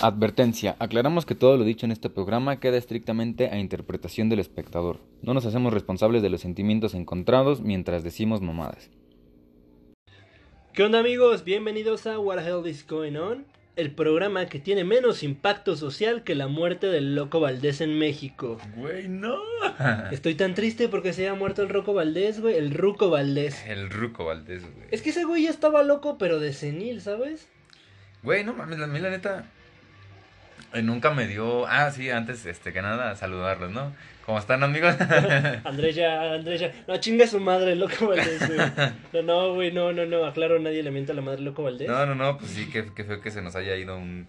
Advertencia. Aclaramos que todo lo dicho en este programa queda estrictamente a interpretación del espectador. No nos hacemos responsables de los sentimientos encontrados mientras decimos mamadas. ¿Qué onda amigos? Bienvenidos a What the Hell is Going On, el programa que tiene menos impacto social que la muerte del Loco Valdés en México. Güey, no. Estoy tan triste porque se haya muerto el Roco Valdés, güey, el Ruco Valdés. El Ruco Valdés, güey. Es que ese güey ya estaba loco, pero de senil, ¿sabes? Güey, no mames, a mí la neta nunca me dio. Ah, sí, antes este, que nada, saludarlos, ¿no? ¿Cómo están, amigos? Andrés ya, Andrés ya. No, chinga su madre, Loco Valdés, güey. No, no, güey, no, no, no. Aclaro, nadie le mienta a la madre Loco Valdés. no, no, no, pues sí, que, que feo que se nos haya ido un,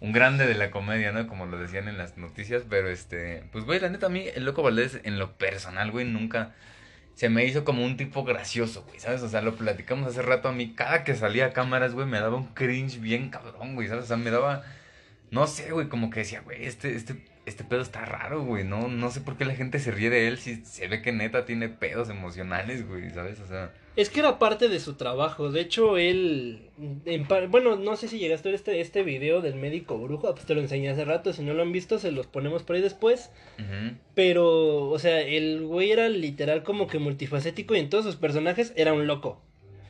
un grande de la comedia, ¿no? Como lo decían en las noticias, pero este. Pues, güey, la neta, a mí, el Loco Valdés, en lo personal, güey, nunca. Se me hizo como un tipo gracioso, güey, ¿sabes? O sea, lo platicamos hace rato a mí. Cada que salía a cámaras, güey, me daba un cringe bien cabrón, güey, ¿sabes? O sea, me daba. No sé, güey, como que decía, güey, este, este, este pedo está raro, güey. No, no sé por qué la gente se ríe de él si se ve que neta tiene pedos emocionales, güey, ¿sabes? O sea. Es que era parte de su trabajo. De hecho, él. en par- bueno, no sé si llegaste a ver este, este video del médico brujo. Pues te lo enseñé hace rato. Si no lo han visto, se los ponemos por ahí después. Pero, o sea, el güey era literal como que multifacético y en todos sus personajes era un loco.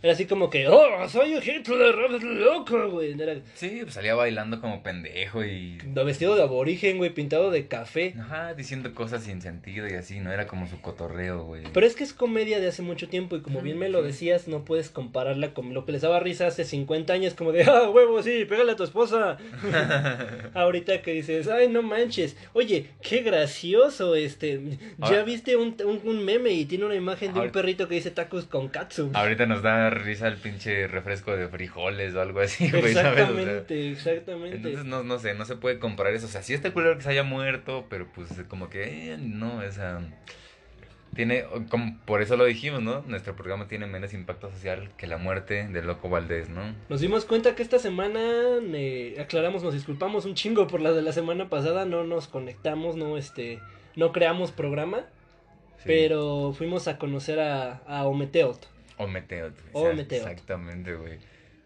Era así como que, oh, soy un Hitler, loco, güey. Era Sí, pues salía bailando como pendejo y. vestido de aborigen, güey, pintado de café. Ajá, diciendo cosas sin sentido y así, ¿no? Era como su cotorreo, güey. Pero es que es comedia de hace mucho tiempo y como bien me lo decías, no puedes compararla con lo que les daba risa hace 50 años, como de, ah, huevo, sí, pégale a tu esposa. Ahorita que dices, ay, no manches, oye, qué gracioso, este, ya Ahora- viste un, un, un meme y tiene una imagen de un perrito que dice tacos con katsu. Ahorita nos da risa el pinche refresco de frijoles o algo así, güey, ¿sabes? O sea, Exactamente, exactamente. entonces no, no sé, no se puede comparar eso. O sea, sí está culero que se haya muerto, pero pues como que, eh, no, esa... Tiene, como, por eso lo dijimos, ¿no? Nuestro programa tiene menos impacto social que la muerte de Loco Valdés, ¿no? Nos dimos cuenta que esta semana, eh, aclaramos, nos disculpamos un chingo por la de la semana pasada, no nos conectamos, no, este, no creamos programa. Sí. Pero fuimos a conocer a, a Ometeot. O Meteot. O Meteot. Exactamente, güey.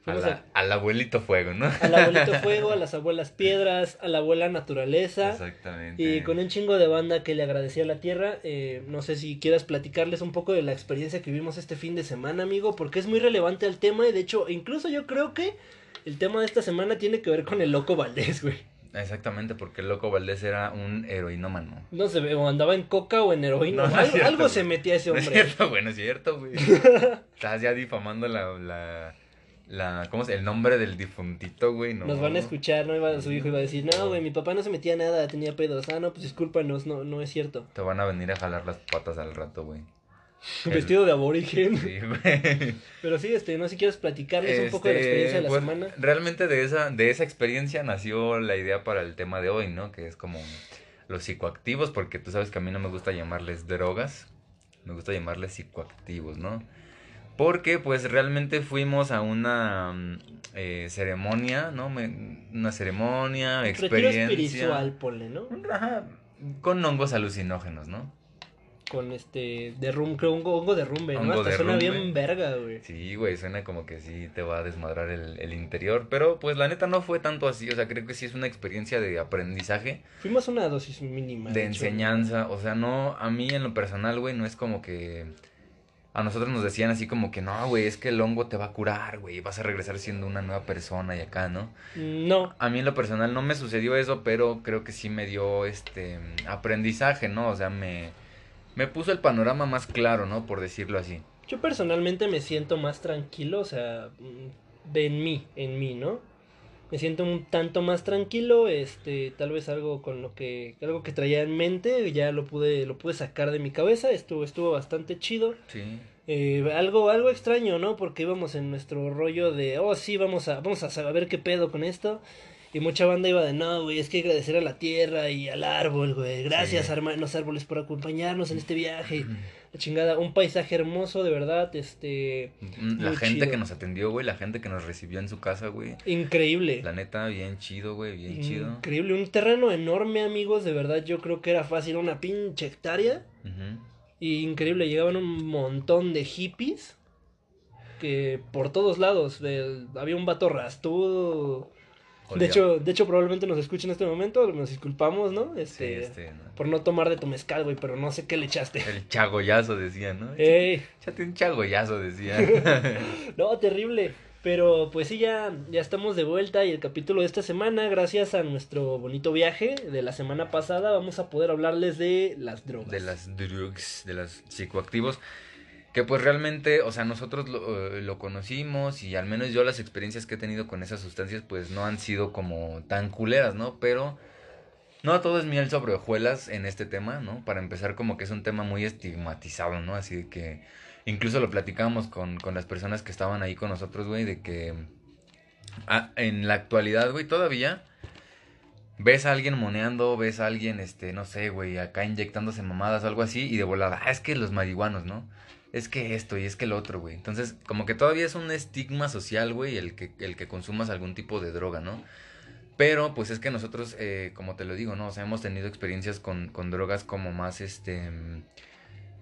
A al abuelito fuego, ¿no? Al abuelito fuego, a las abuelas piedras, a la abuela naturaleza. Exactamente. Y con un chingo de banda que le agradecía a la tierra. Eh, no sé si quieras platicarles un poco de la experiencia que vivimos este fin de semana, amigo, porque es muy relevante al tema. Y de hecho, incluso yo creo que el tema de esta semana tiene que ver con el loco Valdés, güey. Exactamente, porque el Loco Valdés era un heroinómano. No sé, o andaba en coca o en heroína. No, no es algo se metía ese No es hombre. cierto, güey, no es cierto, güey. Estás ya difamando la, la, la, ¿cómo se El nombre del difuntito, güey, no. Nos van a escuchar, ¿no? Iba, su hijo iba a decir, no, güey, mi papá no se metía nada, tenía pedos. Ah, no, pues discúlpanos, no, no es cierto. Te van a venir a jalar las patas al rato, güey. El- Vestido de aborigen. Sí, güey. Pero sí, este, no sé si quieres platicarles un poco de la Este, experiencia de la pues, semana. Realmente de esa, de esa experiencia nació la idea para el tema de hoy, ¿no? Que es como los psicoactivos, porque tú sabes que a mí no me gusta llamarles drogas, me gusta llamarles psicoactivos, ¿no? Porque pues realmente fuimos a una mm, eh, ceremonia, ¿no? Me- una ceremonia, Retiro experiencia. espiritual, ponle, ¿no? Ajá, con hongos alucinógenos, ¿no? Con este, derrum, creo, hongo, hongo derrumbe, ¿no? Hasta suena bien verga, güey. Sí, güey, suena como que sí te va a desmadrar el, el interior, pero pues la neta no fue tanto así, o sea, creo que sí es una experiencia de aprendizaje, Fuimos una dosis mínima. de hecho. enseñanza, o sea, no, a mí en lo personal, güey, no es como que a nosotros nos decían así como que no, güey, es que el hongo te va a curar, güey, vas a regresar siendo una nueva persona y acá, ¿no? No, A mí en lo personal no me sucedió eso, pero creo que sí me dio este aprendizaje, ¿no? O sea, me, me puso el panorama más claro, ¿no? Por decirlo así. yo personalmente me siento más tranquilo, o sea, mm, de en mí, en mí, ¿no? Me siento un tanto más tranquilo, este, tal vez algo con lo que, algo que traía en mente, ya lo pude, lo pude sacar de mi cabeza, estuvo, estuvo bastante chido. Sí. Eh, algo, algo extraño, ¿no? Porque íbamos en nuestro rollo de, oh, sí, vamos a, vamos a saber qué pedo con esto. Y mucha banda iba de, no, güey, es que agradecer a la tierra y al árbol, güey. Gracias, Sí. hermanos árboles, por acompañarnos en este viaje. La chingada, un paisaje hermoso, de verdad, este, La Muy gente chido. que nos atendió, güey, la gente que nos recibió en su casa, güey. increíble. La neta, bien chido, güey, bien chido. Increíble, un terreno enorme, amigos, de verdad, yo creo que era fácil una pinche hectárea. Y increíble, llegaban un montón de hippies que por todos lados, había un vato rastudo, De hecho, de hecho, probablemente nos escuchen en este momento, nos disculpamos, ¿no? Este, este, Por no tomar de tu mezcal, güey, pero no sé qué le echaste. El chagollazo decía, ¿no? Ey. Échate un chagollazo, decía. no, terrible. Pero pues sí, ya, ya estamos de vuelta y el capítulo de esta semana, gracias a nuestro bonito viaje de la semana pasada, vamos a poder hablarles de las drogas. De las drugs, de los psicoactivos. Que pues realmente, o sea, nosotros lo, lo, conocimos y al menos yo las experiencias que he tenido con esas sustancias pues no han sido como tan culeras, ¿no? Pero no todo es miel sobre hojuelas en este tema, ¿no? Para empezar como que es un tema muy estigmatizado, ¿no? Así que incluso lo platicamos con, con las personas que estaban ahí con nosotros, güey, de que ah, en la actualidad, güey, todavía ves a alguien moneando, ves a alguien, este, no sé, güey, acá inyectándose mamadas algo así y de volada, ah, es que los marihuanos, ¿no? Es que esto y es que el otro, güey. Entonces, como que todavía es un estigma social, güey, el que, el que consumas algún tipo de droga, ¿no? Pero, pues es que nosotros, eh, como te lo digo, ¿no? O sea, hemos tenido experiencias con, con drogas como más, este...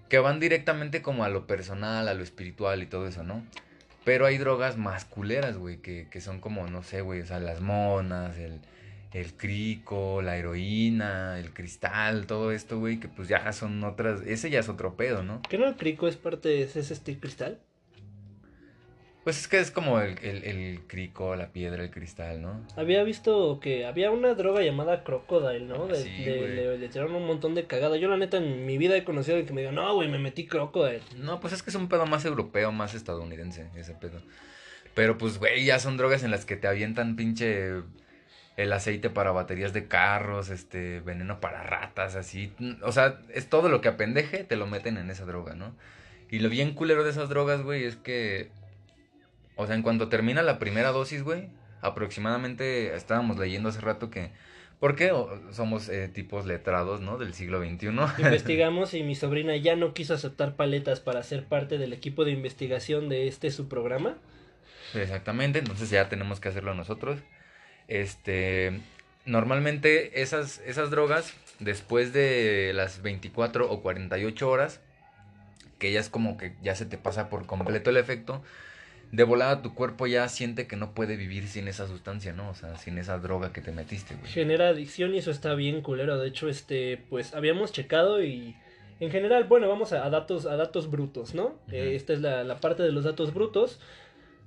Que van directamente como a lo personal, a lo espiritual y todo eso, ¿no? Pero hay drogas más culeras, güey, que, que son como, no sé, güey, o sea, las monas, el el crico, la heroína, el cristal, todo esto, güey, que pues ya son otras, ese ya es otro pedo, ¿no? ¿Qué no el crico es parte de ese este cristal? Pues es que es como el, el, crico, la piedra, el cristal, ¿no? Había visto que había una droga llamada crocodile, ¿no? De, Sí, de- güey. le, le tiraron un montón de cagada. Yo la neta en mi vida he conocido a alguien que me diga, no, güey, me metí crocodile. No, pues es que es un pedo más europeo, más estadounidense, ese pedo. Pero pues, güey, ya son drogas en las que te avientan pinche el aceite para baterías de carros, este, veneno para ratas, así. O sea, es todo lo que apendeje, te lo meten en esa droga, ¿no? Y lo bien culero de esas drogas, güey, es que, o sea, en cuanto termina la primera dosis, güey, aproximadamente, estábamos leyendo hace rato que, ¿por qué O- somos eh, tipos letrados, ¿no? Del siglo XXI. Investigamos y mi sobrina ya no quiso aceptar paletas para ser parte del equipo de investigación de este su programa. Exactamente, entonces ya tenemos que hacerlo nosotros. Este, normalmente esas, esas drogas, después de las 24 o 48 horas, que ya es como que ya se te pasa por completo el efecto, de volada tu cuerpo ya siente que no puede vivir sin esa sustancia, ¿no? O sea, sin esa droga que te metiste, güey. Genera adicción y eso está bien culero. De hecho, este, pues habíamos checado y en general, bueno, vamos a, a datos, a datos brutos, ¿no? Eh, esta es la, la parte de los datos brutos.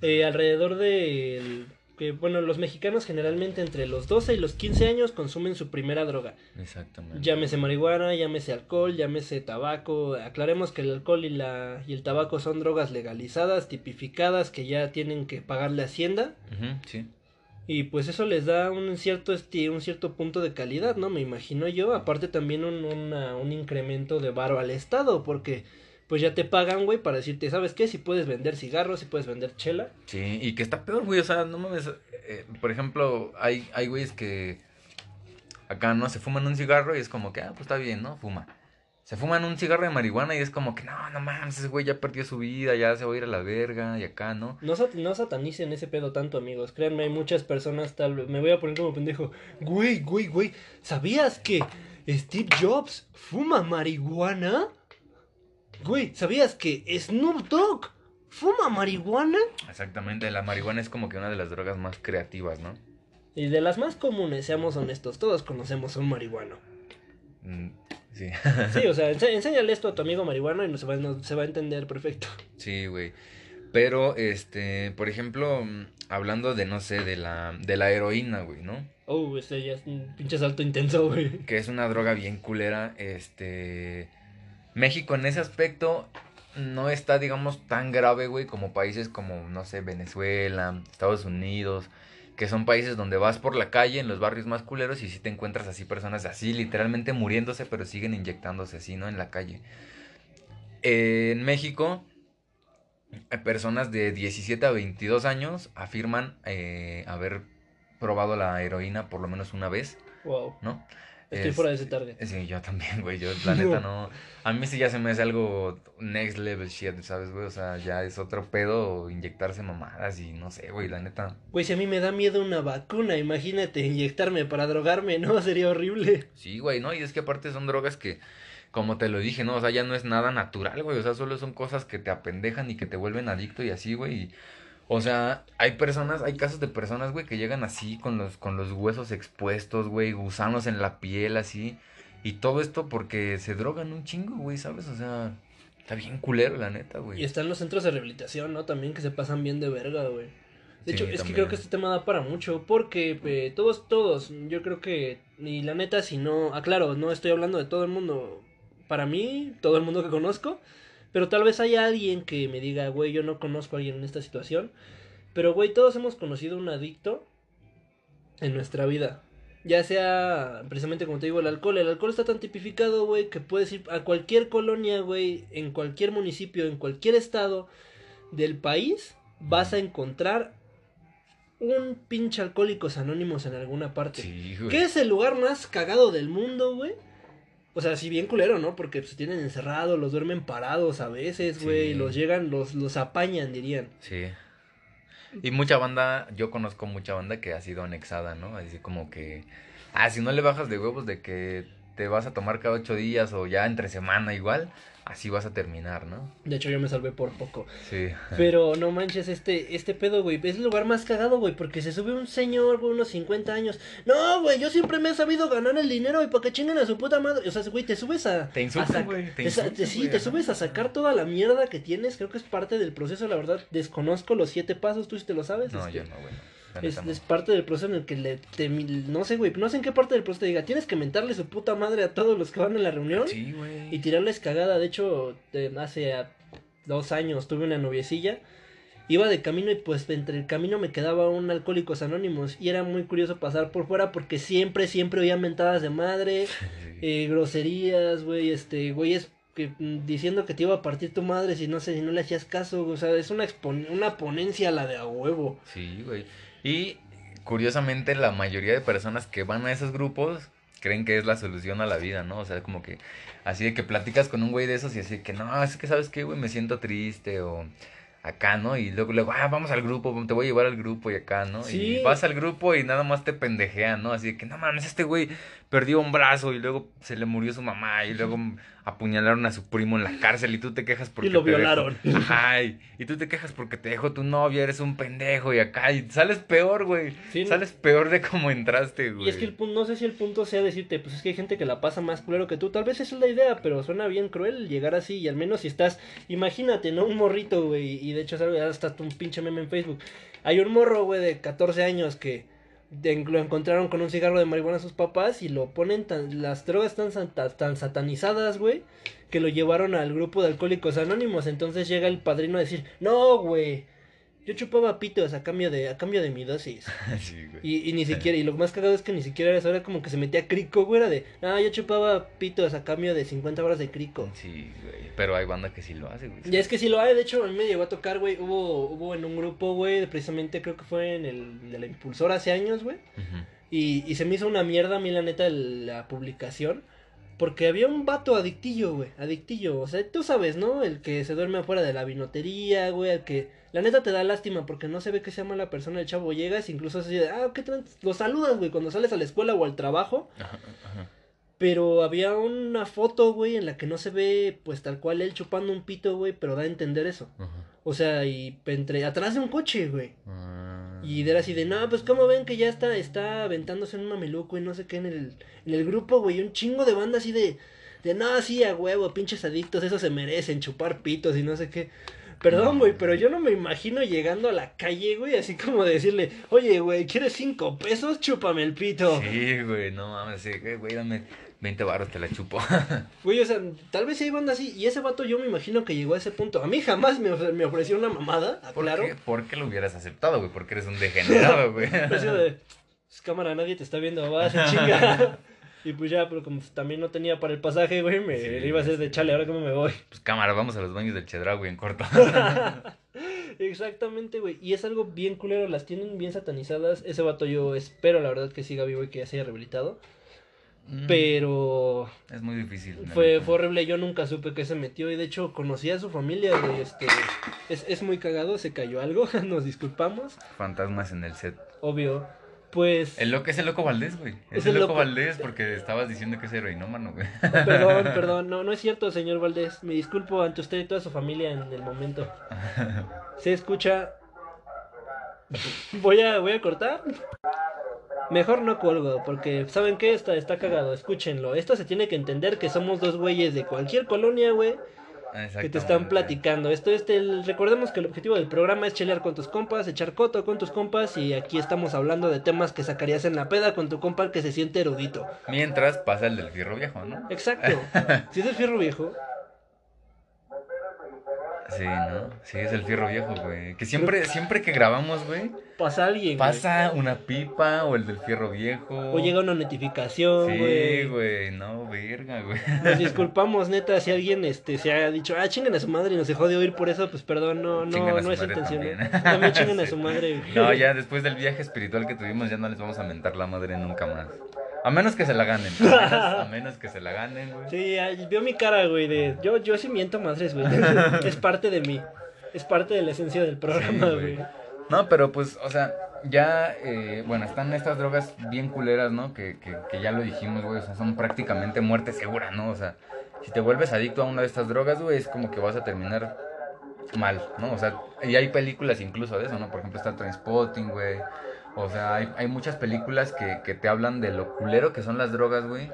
Eh, alrededor de que, bueno, los mexicanos generalmente entre los 12 y los 15 años consumen su primera droga. Exactamente. Llámese marihuana, llámese alcohol, llámese tabaco. Aclaremos que el alcohol y, la, y el tabaco son drogas legalizadas, tipificadas, que ya tienen que pagarle Hacienda. Sí. Y pues eso les da un cierto un cierto punto de calidad, ¿no? Me imagino yo. Aparte también un, una- un incremento de varo al Estado, porque pues ya te pagan, güey, para decirte, ¿sabes qué? Si puedes vender cigarros, si puedes vender chela. Sí, y que está peor, güey, o sea, no mames, eh, por ejemplo, hay, hay güeyes que acá, ¿no? Se fuman un cigarro y es como que, ah, pues está bien, ¿no? Fuma. Se fuman un cigarro de marihuana y es como que, no, no mames, ese güey ya perdió su vida, ya se va a ir a la verga, y acá, ¿no? No, sat- no satanicen ese pedo tanto, amigos. Créanme, hay muchas personas tal vez... Me voy a poner como pendejo. Güey, güey, güey. ¿Sabías que Steve Jobs fuma marihuana? Güey, ¿sabías que Snoop Dogg fuma marihuana? Exactamente, la marihuana es como que una de las drogas más creativas, ¿no? Y de las más comunes, seamos honestos, todos conocemos a un marihuano. Mm, sí. Sí, o sea, enséñale esto a tu amigo marihuano y no se va, no- se va a entender perfecto. Sí, güey. Pero, este, por ejemplo, hablando de, no sé, de la, de la heroína, güey, ¿no? Oh, ese ya es un pinche salto intenso, güey. que es una droga bien culera, este... México en ese aspecto no está, digamos, tan grave, güey, como países como, no sé, Venezuela, Estados Unidos, que son países donde vas por la calle, en los barrios más culeros, y sí te encuentras así personas así, literalmente muriéndose, pero siguen inyectándose así, ¿no? En la calle. Eh, en México, eh, personas de 17 a 22 años afirman eh, haber probado la heroína por lo menos una vez, Wow. ¿no? Estoy Es- fuera de ese target. Sí, yo también, güey. Yo, la neta, no. A mí sí ya se me hace algo next level shit, ¿sabes, güey? O sea, ya es otro pedo inyectarse mamadas y no sé, güey, la neta. Güey, si a mí me da miedo una vacuna, imagínate inyectarme para drogarme, ¿no? Sería horrible. Sí, güey, ¿no? Y es que aparte son drogas que, como te lo dije, ¿no? O sea, ya no es nada natural, güey. O sea, solo son cosas que te apendejan y que te vuelven adicto y así, güey. y O sea, hay personas, hay casos de personas, güey, que llegan así con los, con los huesos expuestos, güey, gusanos en la piel, así. Y todo esto porque se drogan un chingo, güey, ¿sabes? O sea, está bien culero, la neta, güey. Y están los centros de rehabilitación, ¿no? También que se pasan bien de verga, güey. De Sí, hecho, es que creo que este tema da para mucho, porque eh, todos, todos, yo creo que, y la neta, si no, aclaro, no estoy hablando de todo el mundo, para mí, todo el mundo que conozco, pero tal vez haya alguien que me diga, güey, yo no conozco a alguien en esta situación, pero, güey, todos hemos conocido un adicto en nuestra vida. Ya sea, precisamente como te digo, el alcohol. El alcohol está tan tipificado, güey, que puedes ir a cualquier colonia, güey, en cualquier municipio, en cualquier estado del país, vas a encontrar un pinche alcohólicos anónimos en alguna parte. Sí, güey. ¿Qué es el lugar más cagado del mundo, güey? O sea, si bien culero, ¿no? Porque se tienen encerrados, los duermen parados a veces, güey, Sí. los llegan, los, los apañan, dirían. Sí. Y mucha banda, yo conozco mucha banda que ha sido anexada, ¿no? Así como que, ah, si no le bajas de huevos de que te vas a tomar cada ocho días o ya entre semana igual, así vas a terminar, ¿no? De hecho, yo me salvé por poco. Sí. Pero no manches, este, este pedo, güey. Es el lugar más cagado, güey. Porque se sube un señor, güey, unos 50 años. No, güey, yo siempre me he sabido ganar el dinero y para que chinguen a su puta madre. O sea, güey, te subes a. Te insultan, güey, te te sí, güey, te subes a sacar toda la mierda que tienes. Creo que es parte del proceso, la verdad. Desconozco los siete pasos, tú sí te lo sabes. No, Este, yo no, bueno. Es, es parte del proceso en el que le. te- no sé, güey. No sé en qué parte del proceso te diga. Tienes que mentarle su puta madre a todos los que van a la reunión. Sí, güey. Y tirarles cagada. De hecho, hace ah, dos años tuve una noviecilla. Iba de camino y pues entre el camino me quedaba un Alcohólicos Anónimos. Y era muy curioso pasar por fuera porque siempre, siempre oía mentadas de madre, eh, groserías, güey, este, güeyes que, mm, diciendo que te iba a partir tu madre si no sé, si no le hacías caso. O sea, es una, expon- una ponencia la de a huevo. Sí, güey. Y curiosamente la mayoría de personas que van a esos grupos creen que es la solución a la vida, ¿no? O sea, como que así de que platicas con un güey de esos y así que no, es que sabes qué, güey, me siento triste o acá, ¿no? Y luego, luego, ah, vamos al grupo, te voy a llevar al grupo y acá, ¿no? Sí. Y vas al grupo y nada más te pendejean, ¿no? Así de que no mames, este güey perdió un brazo y luego se le murió su mamá y luego apuñalaron a su primo en la cárcel y tú te quejas porque y lo te dejó- violaron. Ajá, y, y tú te quejas porque te dejó tu novia, eres un pendejo y acá, y sales peor, güey. Sí, no. sales peor de cómo entraste, güey. Y es que el punto, no sé si el punto sea decirte, pues es que hay gente que la pasa más culero que tú. Tal vez esa es la idea, pero suena bien cruel llegar así. Y al menos si estás, imagínate, ¿no? Un morrito, güey. Y de hecho, ¿sabes? hasta un pinche meme en Facebook. Hay un morro, güey, de 14 años que lo encontraron con un cigarro de marihuana a sus papás y lo ponen tan. Las drogas santa- tan satanizadas, güey, que lo llevaron al grupo de alcohólicos anónimos. Entonces llega el padrino a decir: No, güey. Yo chupaba pitos a cambio de, a cambio de mi dosis. sí, güey. Y, y ni siquiera, y lo más cagado es que ni siquiera era eso, era como que se metía crico, güey, era de, no, yo chupaba pitos a cambio de 50 horas de crico. Sí, güey. Pero hay banda que sí lo hace, güey. Y es que sí lo hay, de hecho, a mí me llegó a tocar, güey, hubo, hubo en un grupo, güey, precisamente creo que fue en el, de la Impulsor hace años, güey, y, y se me hizo una mierda a mí, la neta, la publicación, porque había un vato adictillo, güey, adictillo, o sea, tú sabes, ¿no? El que se duerme afuera de la vinotería, güey, el que... La neta te da lástima porque no se ve que sea mala persona el chavo. Llegas, incluso así de, ah, ¿qué trans-?" Lo saludas, güey, cuando sales a la escuela o al trabajo. Ajá, ajá. Pero había una foto, güey, en la que no se ve, pues tal cual él chupando un pito, güey, pero da a entender eso. Ajá. O sea, y entre atrás de un coche, güey. Ah. Y era así de, no, pues como ven que ya está, está aventándose en un mameluco y no sé qué en el, en el grupo, güey. Un chingo de banda así de, de, no, sí, a huevo, pinches adictos, eso se merecen, chupar pitos y no sé qué. Perdón, güey, pero yo no me imagino llegando a la calle, güey, así como decirle, oye, güey, ¿quieres cinco pesos? Chúpame el pito. Sí, güey, no mames, sí, güey, dame 20 baros, te la chupo. Güey, o sea, tal vez sí hay banda así. Y ese vato yo me imagino que llegó a ese punto. A mí jamás me, me ofreció una mamada, ¿Por claro. qué, ¿Por qué lo hubieras aceptado, güey? Porque eres un degenerado, güey. Así de, pues cámara, nadie te está viendo, vas chinga. y pues ya, pero como también no tenía para el pasaje, güey, me Sí, iba a hacer de chale, ahora cómo me voy. Pues cámara, vamos a los baños del Chedra, güey, en corto. Exactamente, güey. Y es algo bien culero, las tienen bien satanizadas. Ese vato yo espero, la verdad, que siga vivo y que ya se haya rehabilitado. Mm, Pero Es muy difícil. Fue, fue horrible, yo nunca supe que se metió y de hecho conocí a su familia, este, es, es muy cagado, se cayó algo, nos disculpamos, Fantasmas en el set. obvio, pues, El loco es el loco Valdés, güey. Es, Es el el loco, loco. Valdés porque estabas diciendo que es heroinómano, güey. perdón, perdón, no, no es cierto, señor Valdés, me disculpo ante usted y toda su familia en el momento, se escucha Voy a, voy a cortar. Mejor no colgo, porque ¿saben qué? Está, está cagado, escúchenlo. Esto se tiene que entender que somos dos güeyes de cualquier colonia, güey, que te están platicando. Esto es el, recordemos que el objetivo del programa es chelear con tus compas, echar coto con tus compas y aquí estamos hablando de temas que sacarías en la peda con tu compa que se siente erudito. Mientras pasa el del fierro viejo, ¿no? Exacto. Si es el fierro viejo, Sí, ¿no? Sí, es el fierro viejo, güey. Que siempre, siempre que grabamos, güey, pasa alguien. güey. pasa una pipa o el del fierro viejo. O llega una notificación, Sí, güey. güey, no, verga, güey. Nos disculpamos, neta, si alguien este se ha dicho, ah, chingan a su madre y nos dejó de oír por eso, pues perdón, no, no, no es intencional. también. También, chingan a su madre. güey. No, ya después del viaje espiritual que tuvimos, ya no les vamos a mentar la madre nunca más. A menos que se la ganen. A menos, a menos que se la ganen, güey. Sí, ay, vio mi cara, güey, de yo, yo sí miento madres, güey. Es parte de mí. Es parte de la esencia del programa, Sí, güey. No, pero pues, o sea, ya, eh, bueno, están estas drogas bien culeras, ¿no? Que, que, que ya lo dijimos, güey, o sea, son prácticamente muerte segura, ¿no? O sea, si te vuelves adicto a una de estas drogas, güey, es como que vas a terminar mal, ¿no? O sea, y hay películas incluso de eso, ¿no? Por ejemplo, está Trainspotting, güey. O sea, hay, hay muchas películas que, que te hablan de lo culero que son las drogas, güey.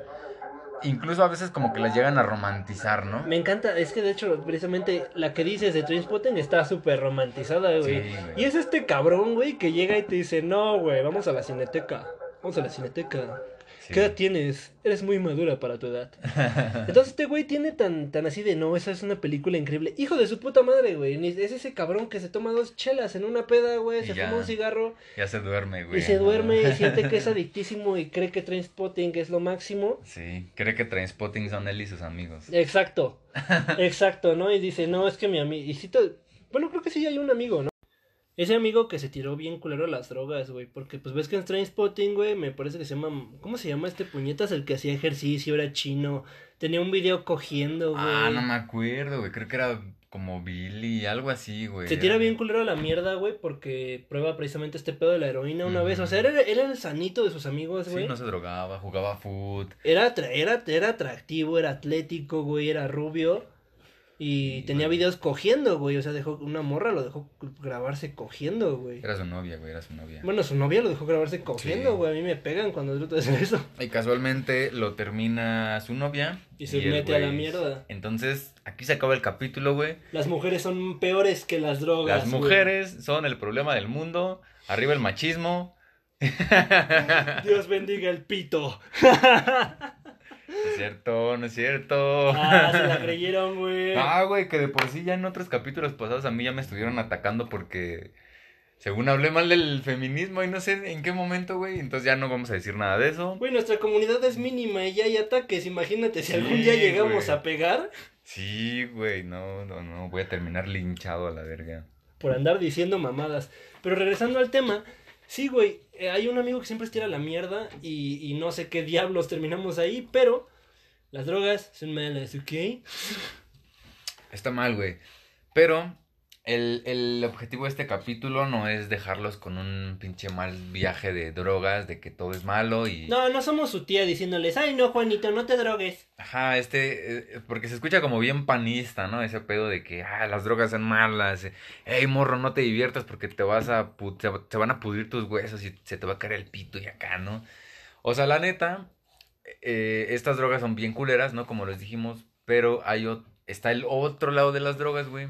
Incluso a veces como que las llegan a romantizar, ¿no? Me encanta, es que de hecho, precisamente la que dices de Trainspotting está súper romantizada, güey. Sí, güey. y es este cabrón, güey, que llega y te dice, no, güey, vamos a la cineteca. Vamos a la cineteca. Sí. ¿Qué edad tienes? Eres muy madura para tu edad. Entonces este güey tiene tan, tan así de no, esa es una película increíble. Hijo de su puta madre, güey. Es ese cabrón que se toma dos chelas en una peda, güey. Se ya. fuma un cigarro Ya se duerme, güey. y se duerme y siente que es adictísimo y cree que Trainspotting es lo máximo. Sí, cree que Trainspotting son él y sus amigos. Exacto. Exacto, ¿no? Y dice, no, es que mi amigo. Y sí te- Bueno, creo que sí hay un amigo, ¿no? Ese amigo que se tiró bien culero a las drogas, güey. Porque pues ves que en Trainspotting, güey, me parece que se llama. ¿Cómo se llama este puñetas? El que hacía ejercicio, era chino. Tenía un video cogiendo, güey. Ah, no me acuerdo, güey. Creo que era como Billy, algo así, güey. Se tira bien culero a la mierda, güey, porque prueba precisamente este pedo de la heroína una vez. O sea, era, era el sanito de sus amigos, güey. Sí, no se drogaba, jugaba foot. Era, era, era atractivo, era atlético, güey, era rubio. Y tenía videos cogiendo, güey. O sea, dejó una morra, lo dejó grabarse cogiendo, güey. Era su novia, güey, era su novia. Bueno, su novia lo dejó grabarse cogiendo, Sí. güey. A mí me pegan cuando trato de hacer eso. Y casualmente lo termina su novia. Y se mete a la mierda. Entonces, aquí se acaba el capítulo, güey. Las mujeres son peores que las drogas. Las güey. mujeres son el problema del mundo. Arriba el machismo. Dios bendiga el pito. No es cierto, no es cierto. Ah, se la creyeron, güey. Ah, güey, que de por sí ya en otros capítulos pasados a mí ya me estuvieron atacando porque según hablé mal del feminismo y no sé en qué momento, güey. Entonces ya no vamos a decir nada de eso. Güey, nuestra comunidad es mínima y ya hay ataques. Imagínate si Sí, algún día llegamos güey. a pegar Sí, güey, no, no, no, voy a terminar linchado a la verga. por andar diciendo mamadas. Pero regresando al tema, sí, güey, hay un amigo que siempre estira la mierda y, y no sé qué diablos terminamos ahí, pero las drogas son malas, ¿ok? Está mal, güey. Pero el, el objetivo de este capítulo no es dejarlos con un pinche mal viaje de drogas, de que todo es malo y... No, no somos su tía diciéndoles, ay no, Juanito, no te drogues. Ajá, este, eh, porque se escucha como bien panista, ¿no? Ese pedo de que, ah, las drogas son malas, eh, ey, morro, no te diviertas porque te vas a, te, te van a pudrir tus huesos y se te va a caer el pito y acá, ¿no? O sea, la neta, eh, estas drogas son bien culeras, ¿no? Como les dijimos, pero hay ot- está el otro lado de las drogas, güey.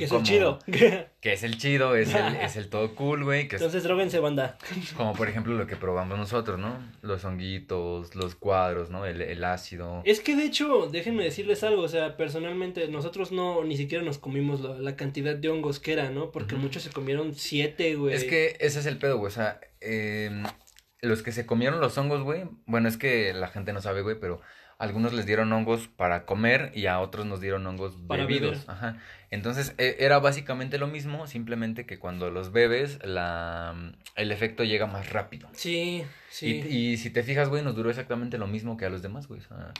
Que es Como- el chido. Que es el chido, es el, es el todo cool, güey, que es Entonces droguense, banda. como por ejemplo lo que probamos nosotros, ¿no? Los honguitos, los cuadros, ¿no? El, el ácido. Es que de hecho, déjenme decirles algo, o sea, personalmente nosotros no ni siquiera nos comimos la, la cantidad de hongos que era, ¿no? Porque muchos se comieron siete, güey. Es que ese es el pedo, güey. O sea, em, los que se comieron los hongos, güey. Bueno, es que la gente no sabe, güey, pero algunos les dieron hongos para comer y a otros nos dieron hongos Para bebidos. beber. Ajá. Entonces, e- era básicamente lo mismo, simplemente que cuando los bebes, la, el efecto llega más rápido. Sí, sí. Y, y si te fijas, güey, nos duró exactamente lo mismo que a los demás, güey. O sea,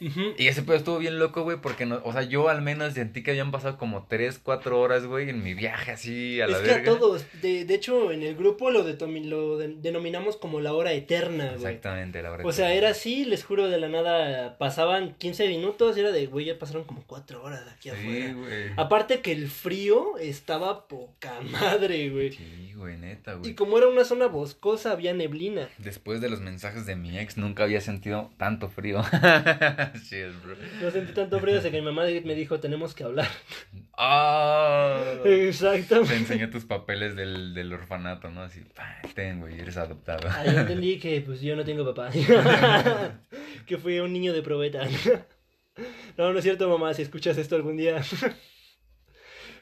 Y ese pedo estuvo bien loco, güey, porque no, o sea, yo al menos sentí que habían pasado como 3, 4 horas, güey, en mi viaje así a la Es que a todos, de, de hecho en el grupo lo, detomi- lo de- denominamos como la hora eterna, güey. Exactamente, la verdad. O sea, era así, les juro, de la nada pasaban 15 minutos y era de, güey, ya pasaron como 4 horas de aquí Sí, afuera. güey. Aparte que el frío estaba poca madre, güey. Sí, güey, neta, Y güey. como era una zona boscosa, había neblina. Después de los mensajes de mi ex, nunca había sentido tanto frío. Bro. No sentí tanto frío hasta que mi mamá me dijo, tenemos que hablar. Ah. Te Exactamente. enseñó tus papeles del, del orfanato, ¿no? Así, pa, ten, güey, eres adoptado. Ahí entendí que pues yo no tengo papá. que fui un niño de probeta. no, no es cierto, mamá, si escuchas esto algún día.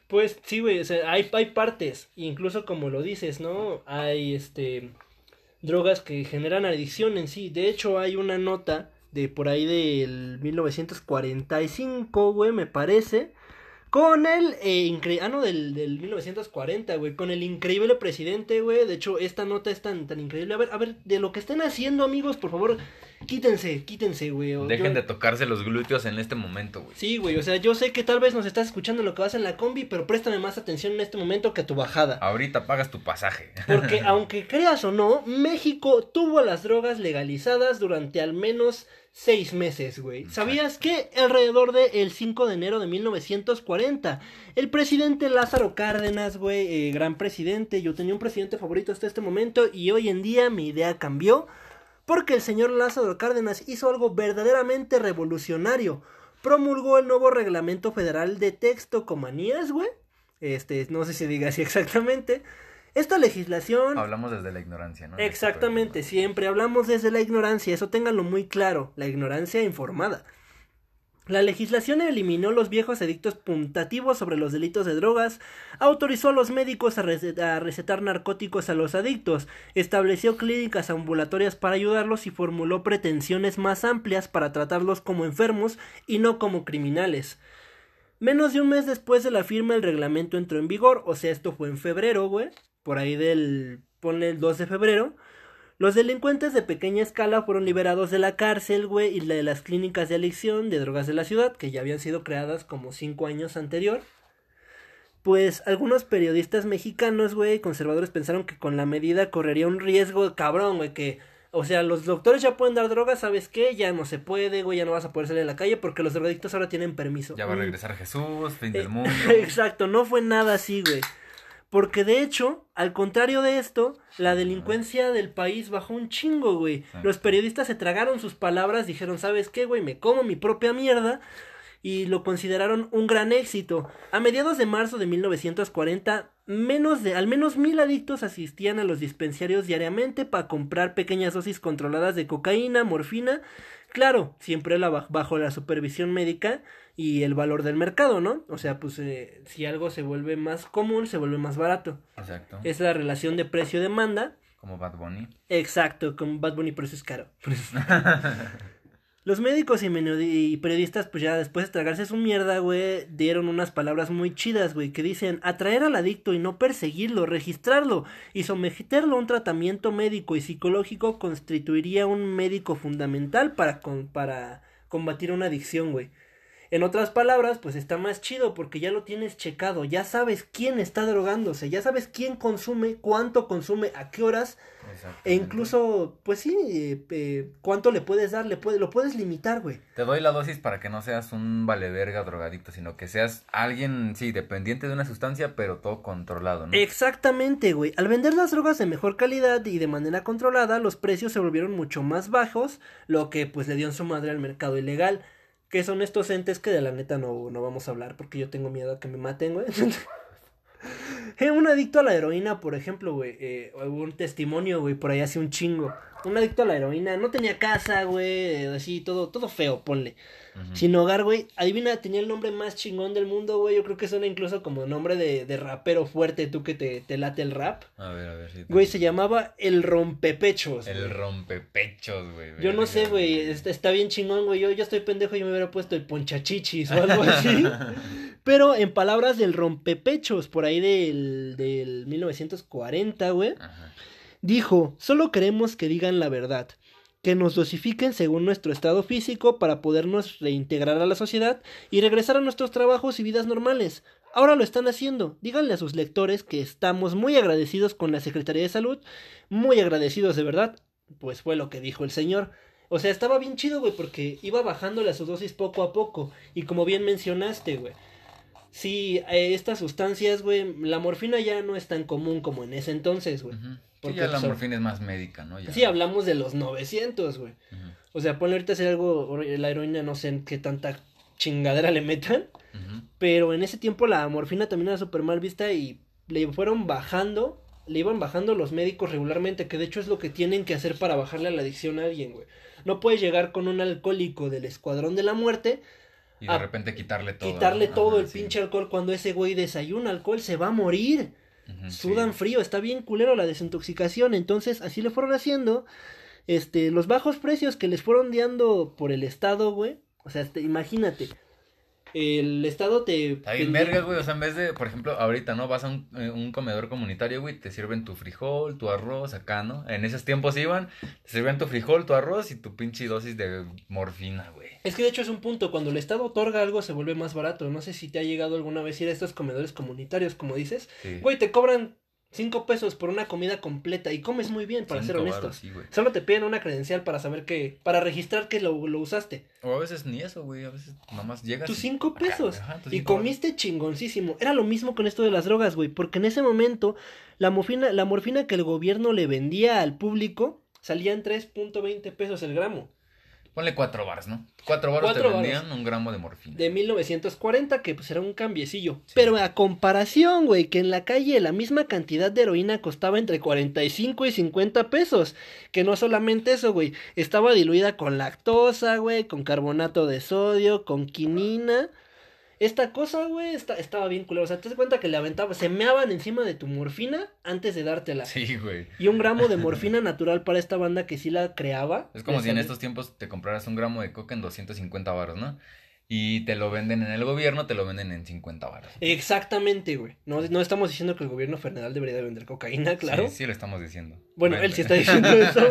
pues sí, güey, o sea, hay, hay partes, incluso como lo dices, ¿no? Hay este drogas que generan adicción en sí. De hecho, hay una nota de por ahí del 1945, güey, me parece. Con el eh, ah, no, del, del 1940, güey. Con el increíble presidente, güey. De hecho, esta nota es tan, tan increíble. A ver, a ver, de lo que estén haciendo, amigos, por favor, quítense, quítense, güey. Dejen yo- de tocarse los glúteos en este momento, güey. Sí, güey, o sea, yo sé que tal vez nos estás escuchando lo que vas en la combi, pero préstame más atención en este momento que a tu bajada. Ahorita pagas tu pasaje. Porque aunque creas o no, México tuvo las drogas legalizadas durante al menos seis meses, güey. ¿Sabías que alrededor del 5 de enero de 1940, el presidente Lázaro Cárdenas, güey, eh, gran presidente, yo tenía un presidente favorito hasta este momento y hoy en día mi idea cambió porque el señor Lázaro Cárdenas hizo algo verdaderamente revolucionario. Promulgó el nuevo reglamento federal de textocomanías, güey. Este, no sé si diga así exactamente. Esta legislación Hablamos desde la ignorancia, ¿no? Exactamente, siempre hablamos desde la ignorancia, eso ténganlo muy claro, la ignorancia informada. La legislación eliminó los viejos edictos puntativos sobre los delitos de drogas, autorizó a los médicos a recetar narcóticos a los adictos, estableció clínicas ambulatorias para ayudarlos y formuló pretensiones más amplias para tratarlos como enfermos y no como criminales. Menos de un mes después de la firma el reglamento entró en vigor, o sea, esto fue en febrero, güey, por ahí del, ponle el 2 de febrero. Los delincuentes de pequeña escala fueron liberados de la cárcel, güey, y de las clínicas de adicción de drogas de la ciudad, que ya habían sido creadas como cinco años anterior. Pues algunos periodistas mexicanos, güey, conservadores pensaron que con la medida correría un riesgo cabrón, güey, que, o sea, los doctores ya pueden dar drogas, ¿sabes qué? Ya no se puede, güey, ya no vas a poder salir a la calle porque los drogadictos ahora tienen permiso. Ya va a regresar Jesús, fin eh, del mundo. Exacto, no fue nada así, güey. Porque de hecho, al contrario de esto, la delincuencia del país bajó un chingo, güey. Los periodistas se tragaron sus palabras, dijeron, ¿sabes qué, güey? Me como mi propia mierda. Y lo consideraron un gran éxito. A mediados de marzo de 1940, menos de, al menos mil adictos asistían a los dispensarios diariamente para comprar pequeñas dosis controladas de cocaína, morfina. Claro, siempre la, baj- bajo la supervisión médica y el valor del mercado, ¿no? O sea, pues eh, si algo se vuelve más común, se vuelve más barato. Exacto. Es la relación de precio-demanda. Como Bad Bunny. Exacto, con Bad Bunny por eso es caro. Los médicos y, y periodistas, pues ya después de tragarse su mierda, güey, dieron unas palabras muy chidas, güey, que dicen atraer al adicto y no perseguirlo, registrarlo y someterlo a un tratamiento médico y psicológico constituiría un médico fundamental para, con- para combatir una adicción, güey. En otras palabras, pues está más chido porque ya lo tienes checado, ya sabes quién está drogándose, ya sabes quién consume, cuánto consume, a qué horas e incluso, pues sí, eh, eh, cuánto le puedes dar, le puede, lo puedes limitar, güey. Te doy la dosis para que no seas un valeverga drogadicto, sino que seas alguien, sí, dependiente de una sustancia, pero todo controlado, ¿no? Exactamente, güey. Al vender las drogas de mejor calidad y de manera controlada, los precios se volvieron mucho más bajos, lo que pues le dio en su madre al mercado ilegal. Que son estos entes que de la neta no, no vamos a hablar porque yo tengo miedo a que me maten, güey. Eh, un adicto a la heroína, por ejemplo, güey. Eh, hubo un testimonio, güey, por ahí hace un chingo. Un adicto a la heroína, no tenía casa, güey, así, todo, todo feo, ponle. Sin hogar, güey. Adivina, tenía el nombre más chingón del mundo, güey. Yo creo que suena incluso como nombre de, de rapero fuerte, tú que te, te late el rap. A ver, a ver. sí, Güey, se llamaba El Rompepechos. El güey. rompepechos, güey. Yo no sé, güey, está, está bien chingón, güey. Yo, yo estoy pendejo y me hubiera puesto el ponchachichis o algo así. Pero en palabras del rompepechos, por ahí del, del 1940, güey, Ajá. dijo, solo queremos que digan la verdad. Que nos dosifiquen según nuestro estado físico para podernos reintegrar a la sociedad y regresar a nuestros trabajos y vidas normales. Ahora lo están haciendo. Díganle a sus lectores que estamos muy agradecidos con la Secretaría de Salud, muy agradecidos de verdad. Pues fue lo que dijo el señor. O sea, estaba bien chido, güey, porque iba bajándole a su dosis poco a poco. Y como bien mencionaste, güey. Sí, eh, estas sustancias, güey, la morfina ya no es tan común como en ese entonces, güey. Porque ya la morfina es más médica, ¿no? Sí, hablamos de los 900, güey. O sea, ponle ahorita hacer algo, la heroína no sé qué tanta chingadera le metan. Pero en ese tiempo la morfina también era súper mal vista y le fueron bajando, le iban bajando los médicos regularmente, que de hecho es lo que tienen que hacer para bajarle a la adicción a alguien, güey. No puedes llegar con un alcohólico del escuadrón de la muerte. Y de repente quitarle todo. Quitarle todo el pinche alcohol cuando ese güey desayuna alcohol, se va a morir. Sudan frío, está bien culero la desintoxicación. Entonces, así le fueron haciendo. Este, los bajos precios que les fueron dando por el Estado, güey. O sea, este, imagínate el Estado te... Está bien verga, güey, o sea, en vez de, por ejemplo, ahorita, ¿no? Vas a un, eh, un, comedor comunitario, güey, te sirven tu frijol, tu arroz, acá, ¿no? En esos tiempos iban, te sirven tu frijol, tu arroz y tu pinche dosis de morfina, güey. Es que de hecho es un punto, cuando el Estado otorga algo se vuelve más barato, no sé si te ha llegado alguna vez ir a estos comedores comunitarios, como dices, güey, te cobran Cinco pesos por una comida completa y comes muy bien, para ser honesto. Solo te piden una credencial para saber que, para registrar que lo, lo usaste. O a veces ni eso, güey, a veces nomás llegas. Tus cinco pesos. y comiste chingoncísimo. Era lo mismo con esto de las drogas, güey, porque en ese momento la morfina, la morfina que el gobierno le vendía al público salía en 3.20 pesos el gramo. Ponle cuatro bars, ¿no? Cuatro baros te vendían un gramo de morfina. De 1940, que pues era un cambiecillo. Pero a comparación, güey, que en la calle la misma cantidad de heroína costaba entre 45 y 50 pesos. Que no solamente eso, güey. Estaba diluida con lactosa, güey, con carbonato de sodio, con quinina. Esta cosa, güey, estaba bien culero. O sea, te das cuenta que le aventaban, se meaban encima de tu morfina antes de dártela. Sí, güey. Y un gramo de morfina natural para esta banda que sí la creaba. Es como si en estos tiempos te compraras un gramo de coca en 250 baros, ¿no? Y te lo venden en el gobierno, te lo venden en 50 baros. Exactamente, güey. No, no estamos diciendo que el gobierno federal debería de vender cocaína, claro. Sí, sí lo estamos diciendo. Bueno, él sí está diciendo eso.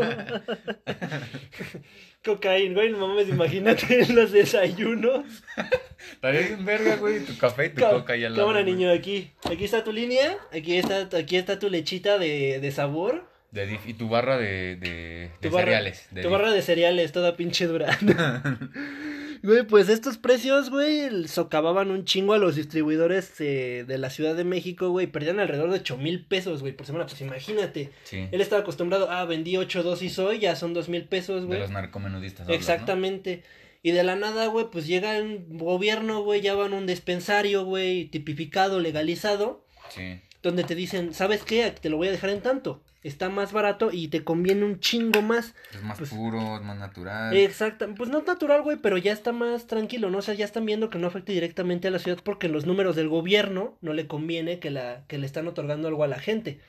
cocaína, güey, no mames, imagínate en los desayunos. Estaría bien verga, güey, tu café y tu coca y al lado. Cámara, niño, aquí. Aquí está tu línea, aquí está, aquí está tu lechita de, de sabor. De y tu barra de, de, cereales. tu barra de cereales, toda pinche dura. Güey, pues estos precios, güey, socavaban un chingo a los distribuidores eh, de la Ciudad de México, güey. Perdían alrededor de ocho mil pesos, güey, por semana. Pues imagínate. Él estaba acostumbrado, ah, vendí ocho dosis hoy, ya son dos mil pesos, güey. De los narcomenudistas. Exactamente. Y de la nada, güey, pues llega el gobierno, güey, ya van un dispensario, güey, tipificado, legalizado. Sí. Donde te dicen, ¿sabes qué? Te lo voy a dejar en tanto está más barato y te conviene un chingo más. Es más pues puro, es más natural. Exacto, pues no natural, güey, pero ya está más tranquilo, ¿no? O sea, ya están viendo que no afecte directamente a la ciudad porque los números del gobierno no le conviene que, la, que le están otorgando algo a la gente.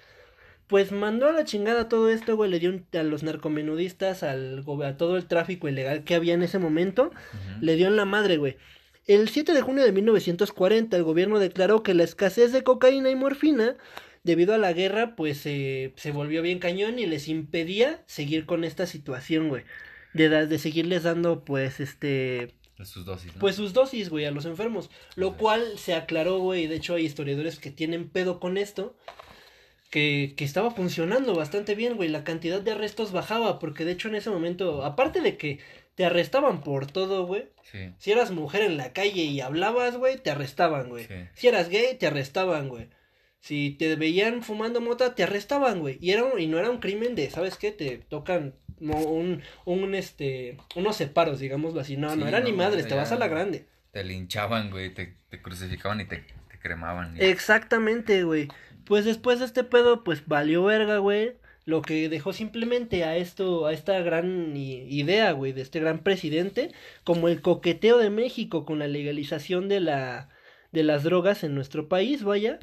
Pues mandó a la chingada todo esto, güey, le dio a los narcomenudistas, al, a todo el tráfico ilegal que había en ese momento, le dio en la madre, güey. El 7 de junio de 1940 el gobierno declaró que la escasez de cocaína y morfina debido a la guerra, pues se volvió bien cañón y les impedía seguir con esta situación, güey. De, de seguirles dando, pues, este... Sus dosis, Pues sus dosis, güey, a los enfermos. Lo cual se aclaró, güey. De hecho, hay historiadores que tienen pedo con esto. Que, que estaba funcionando bastante bien, güey. La cantidad de arrestos bajaba. Porque de hecho, en ese momento, aparte de que te arrestaban por todo, güey. Sí. Si eras mujer en la calle y hablabas, güey, te arrestaban, güey. Si eras gay, te arrestaban, güey. Si te veían fumando mota, te arrestaban, güey. Y, era y no era un crimen de, ¿sabes qué? Te tocan un, un, este, unos separos, digámoslo así. No, no era ni madres, te vas a la grande. Te linchaban, güey, te, te crucificaban y te, te cremaban. Exactamente, güey. Pues después de este pedo, pues valió verga, güey. Lo que dejó simplemente a esto, a esta gran idea, güey, de este gran presidente, como el coqueteo de México con la legalización de la, de las drogas en nuestro país, vaya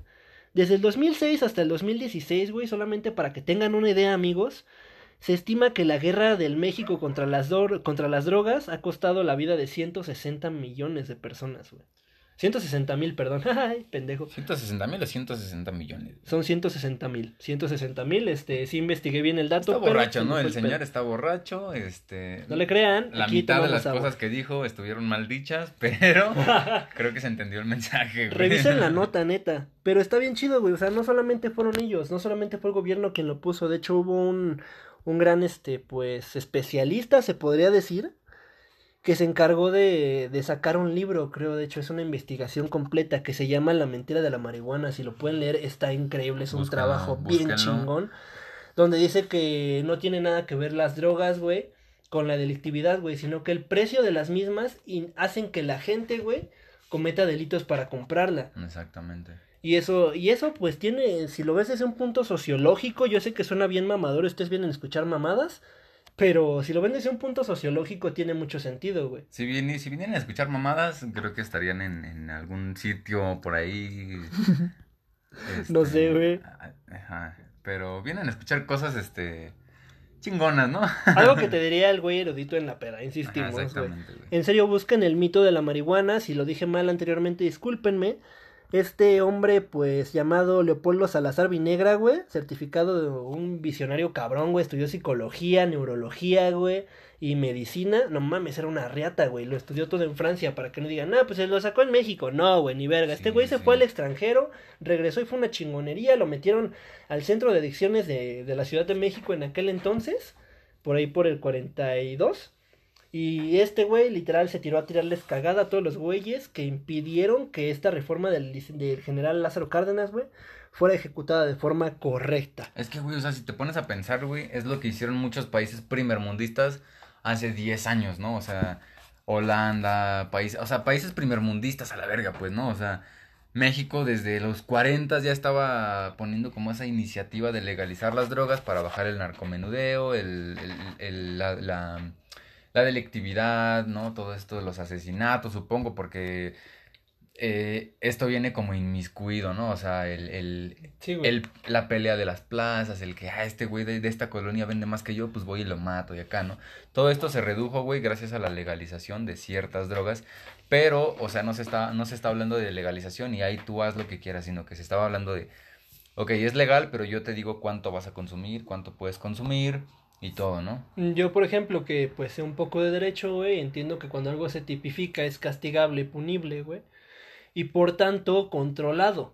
desde el 2006 hasta el 2016, güey, solamente para que tengan una idea, amigos, se estima que la guerra del México contra las, contra las drogas ha costado la vida de 160 millones de personas, güey. 160 mil, perdón. Ay, pendejo. 160 mil o 160 millones. Son 160 mil. 160 mil, este, sí investigué bien el dato. Está pero borracho, me ¿no? El pedo. señor está borracho, este... No le crean. La mitad de las agua. cosas que dijo estuvieron mal dichas, pero creo que se entendió el mensaje, güey. Revisen la nota, neta. Pero está bien chido, güey. O sea, no solamente fueron ellos, no solamente fue el gobierno quien lo puso. De hecho, hubo un, un gran, este, pues, especialista, se podría decir, que se encargó de, de sacar un libro, creo. De hecho, es una investigación completa que se llama La mentira de la marihuana. Si lo pueden leer, está increíble. Es un trabajo bien chingón. Donde dice que no tiene nada que ver las drogas, güey, con la delictividad, güey, sino que el precio de las mismas hacen que la gente, güey, cometa delitos para comprarla. Exactamente. Y eso, y eso pues tiene, si lo ves desde un punto sociológico, yo sé que suena bien mamador, ustedes vienen a escuchar mamadas, pero si lo ven desde un punto sociológico tiene mucho sentido, güey. Si, viene, si vinieran a escuchar mamadas, creo que estarían en, en algún sitio por ahí. No este, sé, güey. Ajá. Pero vienen a escuchar cosas, este, chingonas, ¿no? Algo que te diría el güey erudito en la Ajá, insistimos, güey. exactamente, güey. En serio, busquen el mito de la marihuana. Si lo dije mal anteriormente, discúlpenme. Este hombre, pues, llamado Leopoldo Salazar Vinegra, güey, certificado de un visionario cabrón, güey, estudió psicología, neurología, güey, y medicina. No mames, era una riata, güey, lo estudió todo en Francia para que no digan, no, pues se lo sacó en México. No, güey, ni verga. Este Sí, güey se fue al extranjero, regresó y fue una chingonería. Lo metieron al centro de adicciones de, de la Ciudad de México en aquel entonces, por ahí por el 42. Y este güey literal se tiró a tirarles cagada a todos los güeyes que impidieron que esta reforma del, del general Lázaro Cárdenas, güey, fuera ejecutada de forma correcta. Es que, güey, o sea, si te pones a pensar, güey, es lo que hicieron muchos países primermundistas hace 10 años, ¿no? O sea, Holanda, países, o sea, países primermundistas a la verga, pues, ¿no? O sea, México desde los 40 ya estaba poniendo como esa iniciativa de legalizar las drogas para bajar el narcomenudeo, el, el, el- la, la, la delictividad, ¿no? Todo esto de los asesinatos, supongo, porque eh, esto viene como inmiscuido, ¿no? O sea, el, el, Sí, el, la pelea de las plazas, el que, ah, este güey de, de esta colonia vende más que yo, pues voy y lo mato y acá, ¿no? Todo esto se redujo, güey, gracias a la legalización de ciertas drogas, pero, o sea, no se está, no se está hablando de legalización y ahí tú haz lo que quieras, sino que se estaba hablando de, ok, es legal, pero yo te digo cuánto vas a consumir, cuánto puedes consumir y todo, ¿no? Yo, por ejemplo, que pues sé un poco de derecho, güey, entiendo que cuando algo se tipifica es castigable, punible, güey, y por tanto controlado.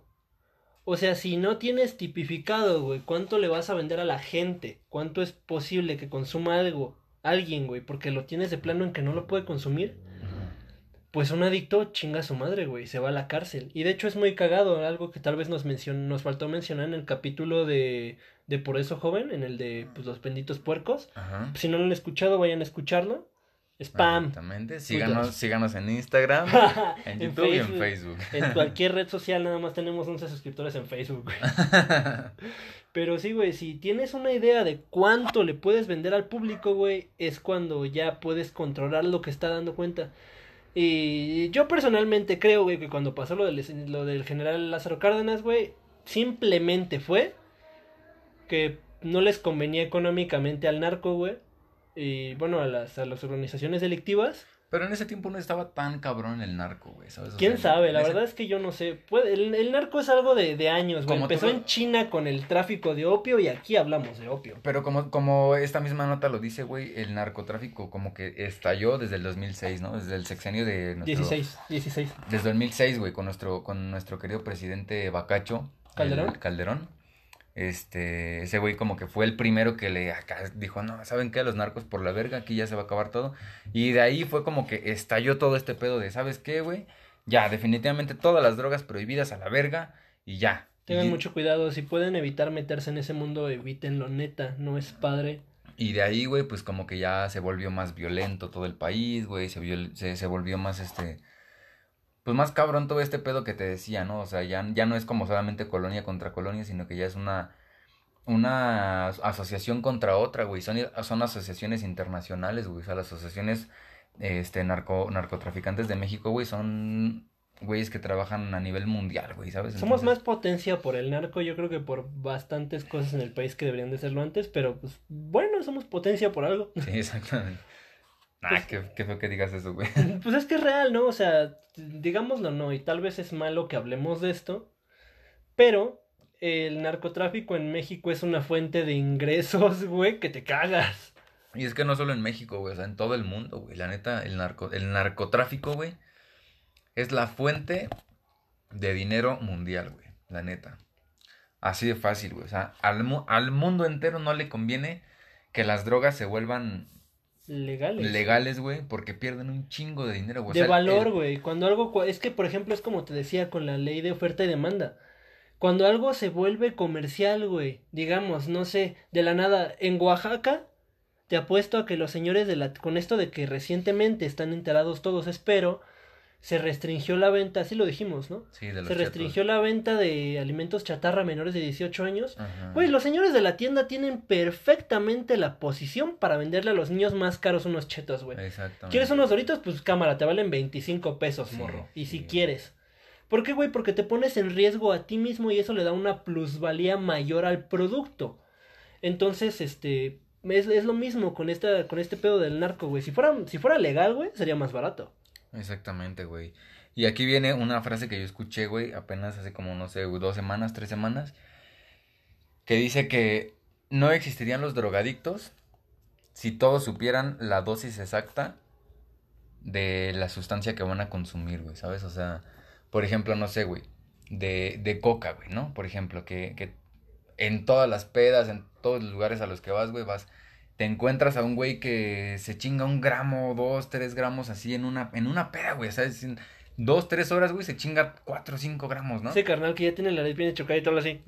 O sea, si no tienes tipificado, güey, cuánto le vas a vender a la gente, cuánto es posible que consuma algo, alguien, güey, porque lo tienes de plano en que no lo puede consumir, pues un adicto chinga a su madre, güey, se va a la cárcel. Y de hecho es muy cagado, algo que tal vez nos mencion nos faltó mencionar en el capítulo de, de Por eso joven, en el de pues, los benditos puercos. Ajá. Si no lo han escuchado, vayan a escucharlo. Spam. Exactamente. Síganos, síganos en Instagram, en En YouTube y en Facebook. Facebook. En cualquier red social nada más tenemos 11 suscriptores en Facebook, güey. Pero sí, güey, si tienes una idea de cuánto le puedes vender al público, güey, es cuando ya puedes controlar lo que está dando cuenta. Y yo personalmente creo, güey, que cuando pasó lo del, lo del general Lázaro Cárdenas, güey, simplemente fue que no les convenía económicamente al narco, güey. Y bueno, a las, a las organizaciones delictivas. Pero en ese tiempo no estaba tan cabrón el narco, güey, ¿sabes? O ¿Quién sea, sabe? La ese- verdad es que yo no sé. Puede, el, el narco es algo de, de años, güey. Como Empezó en China con el tráfico de opio y aquí hablamos de opio. Pero como, como esta misma nota lo dice, güey, el narcotráfico como que estalló desde el 2006, ¿no? Desde el sexenio de nuestro... 16, 16. Desde 2006, güey, con nuestro, con nuestro querido presidente Bacacho. el ¿Calderón? Calderón. Este, ese güey como que fue el primero que le acá dijo, no, ¿saben qué? Los narcos por la verga, aquí ya se va a acabar todo. Y de ahí fue como que estalló todo este pedo de, ¿sabes qué, güey? Ya, definitivamente todas las drogas prohibidas a la verga y ya. Tengan y, mucho cuidado. Si pueden evitar meterse en ese mundo, evítenlo, neta. No es padre. Y de ahí, güey, pues como que ya se volvió más violento todo el país, güey, se, se volvió más este... Pues más cabrón todo este pedo que te decía, ¿no? O sea, ya, ya no es como solamente colonia contra colonia, sino que ya es una, una asociación contra otra, güey. Son, son asociaciones internacionales, güey. O sea, las asociaciones este, narco, narcotraficantes de México, güey, son güeyes que trabajan a nivel mundial, güey, ¿sabes? Somos más potencia por el narco, yo creo que por bastantes cosas en el país que deberían de serlo antes, pero pues bueno, somos potencia por algo. Sí, exactamente. Ah, Pues- qué, qué feo que digas eso, güey. Pues es que es real, ¿no? O sea, digámoslo no, y tal vez es malo que hablemos de esto, pero el narcotráfico en México es una fuente de ingresos, güey, que te cagas. Y es que no solo en México, güey, o sea, en todo el mundo, güey. La neta, el, narco, el narcotráfico, güey, es la fuente de dinero mundial, güey. La neta. Así de fácil, güey. O sea, al, al mundo entero no le conviene que las drogas se vuelvan Legales. legales, güey, porque pierden un chingo de dinero, güey. O De sea, valor, güey. Cuando algo, es que por ejemplo es como te decía con la ley de oferta y demanda. Cuando algo se vuelve comercial, güey, digamos, no sé, de la nada, en Oaxaca, te apuesto a que los señores de la, con esto de que recientemente están enterados todos, espero, se restringió la venta, así lo dijimos, ¿no? Sí, de los Se restringió la venta de alimentos chatarra menores de 18 años. Ajá. Güey, los señores de la tienda tienen perfectamente la posición para venderle a los niños más caros unos chetos, güey. Exactamente. ¿Quieres unos doritos? Pues cámara, te valen 25 pesos, Sí, morro. Y si quieres. ¿Por qué, güey? Porque te pones en riesgo a ti mismo y eso le da una plusvalía mayor al producto. Entonces, este, es, es lo mismo con esta, con este pedo del narco, güey. Si fuera, si fuera legal, güey, sería más barato. Exactamente, güey. Y aquí viene una frase que yo escuché, güey, apenas hace como, no sé, dos semanas, tres semanas, que dice que no existirían los drogadictos si todos supieran la dosis exacta de la sustancia que van a consumir, güey, ¿sabes? O sea, por ejemplo, no sé, güey, de, de coca, güey, ¿no? Por ejemplo, que, que en todas las pedas, en todos los lugares a los que vas, güey, vas te encuentras a un güey que se chinga un gramo, dos, tres gramos así en una, en una peda, güey. ¿Sabes? En dos, tres horas, güey, se chinga cuatro cinco gramos, ¿no? Ese carnal que ya tiene la nariz bien chocada y todo así.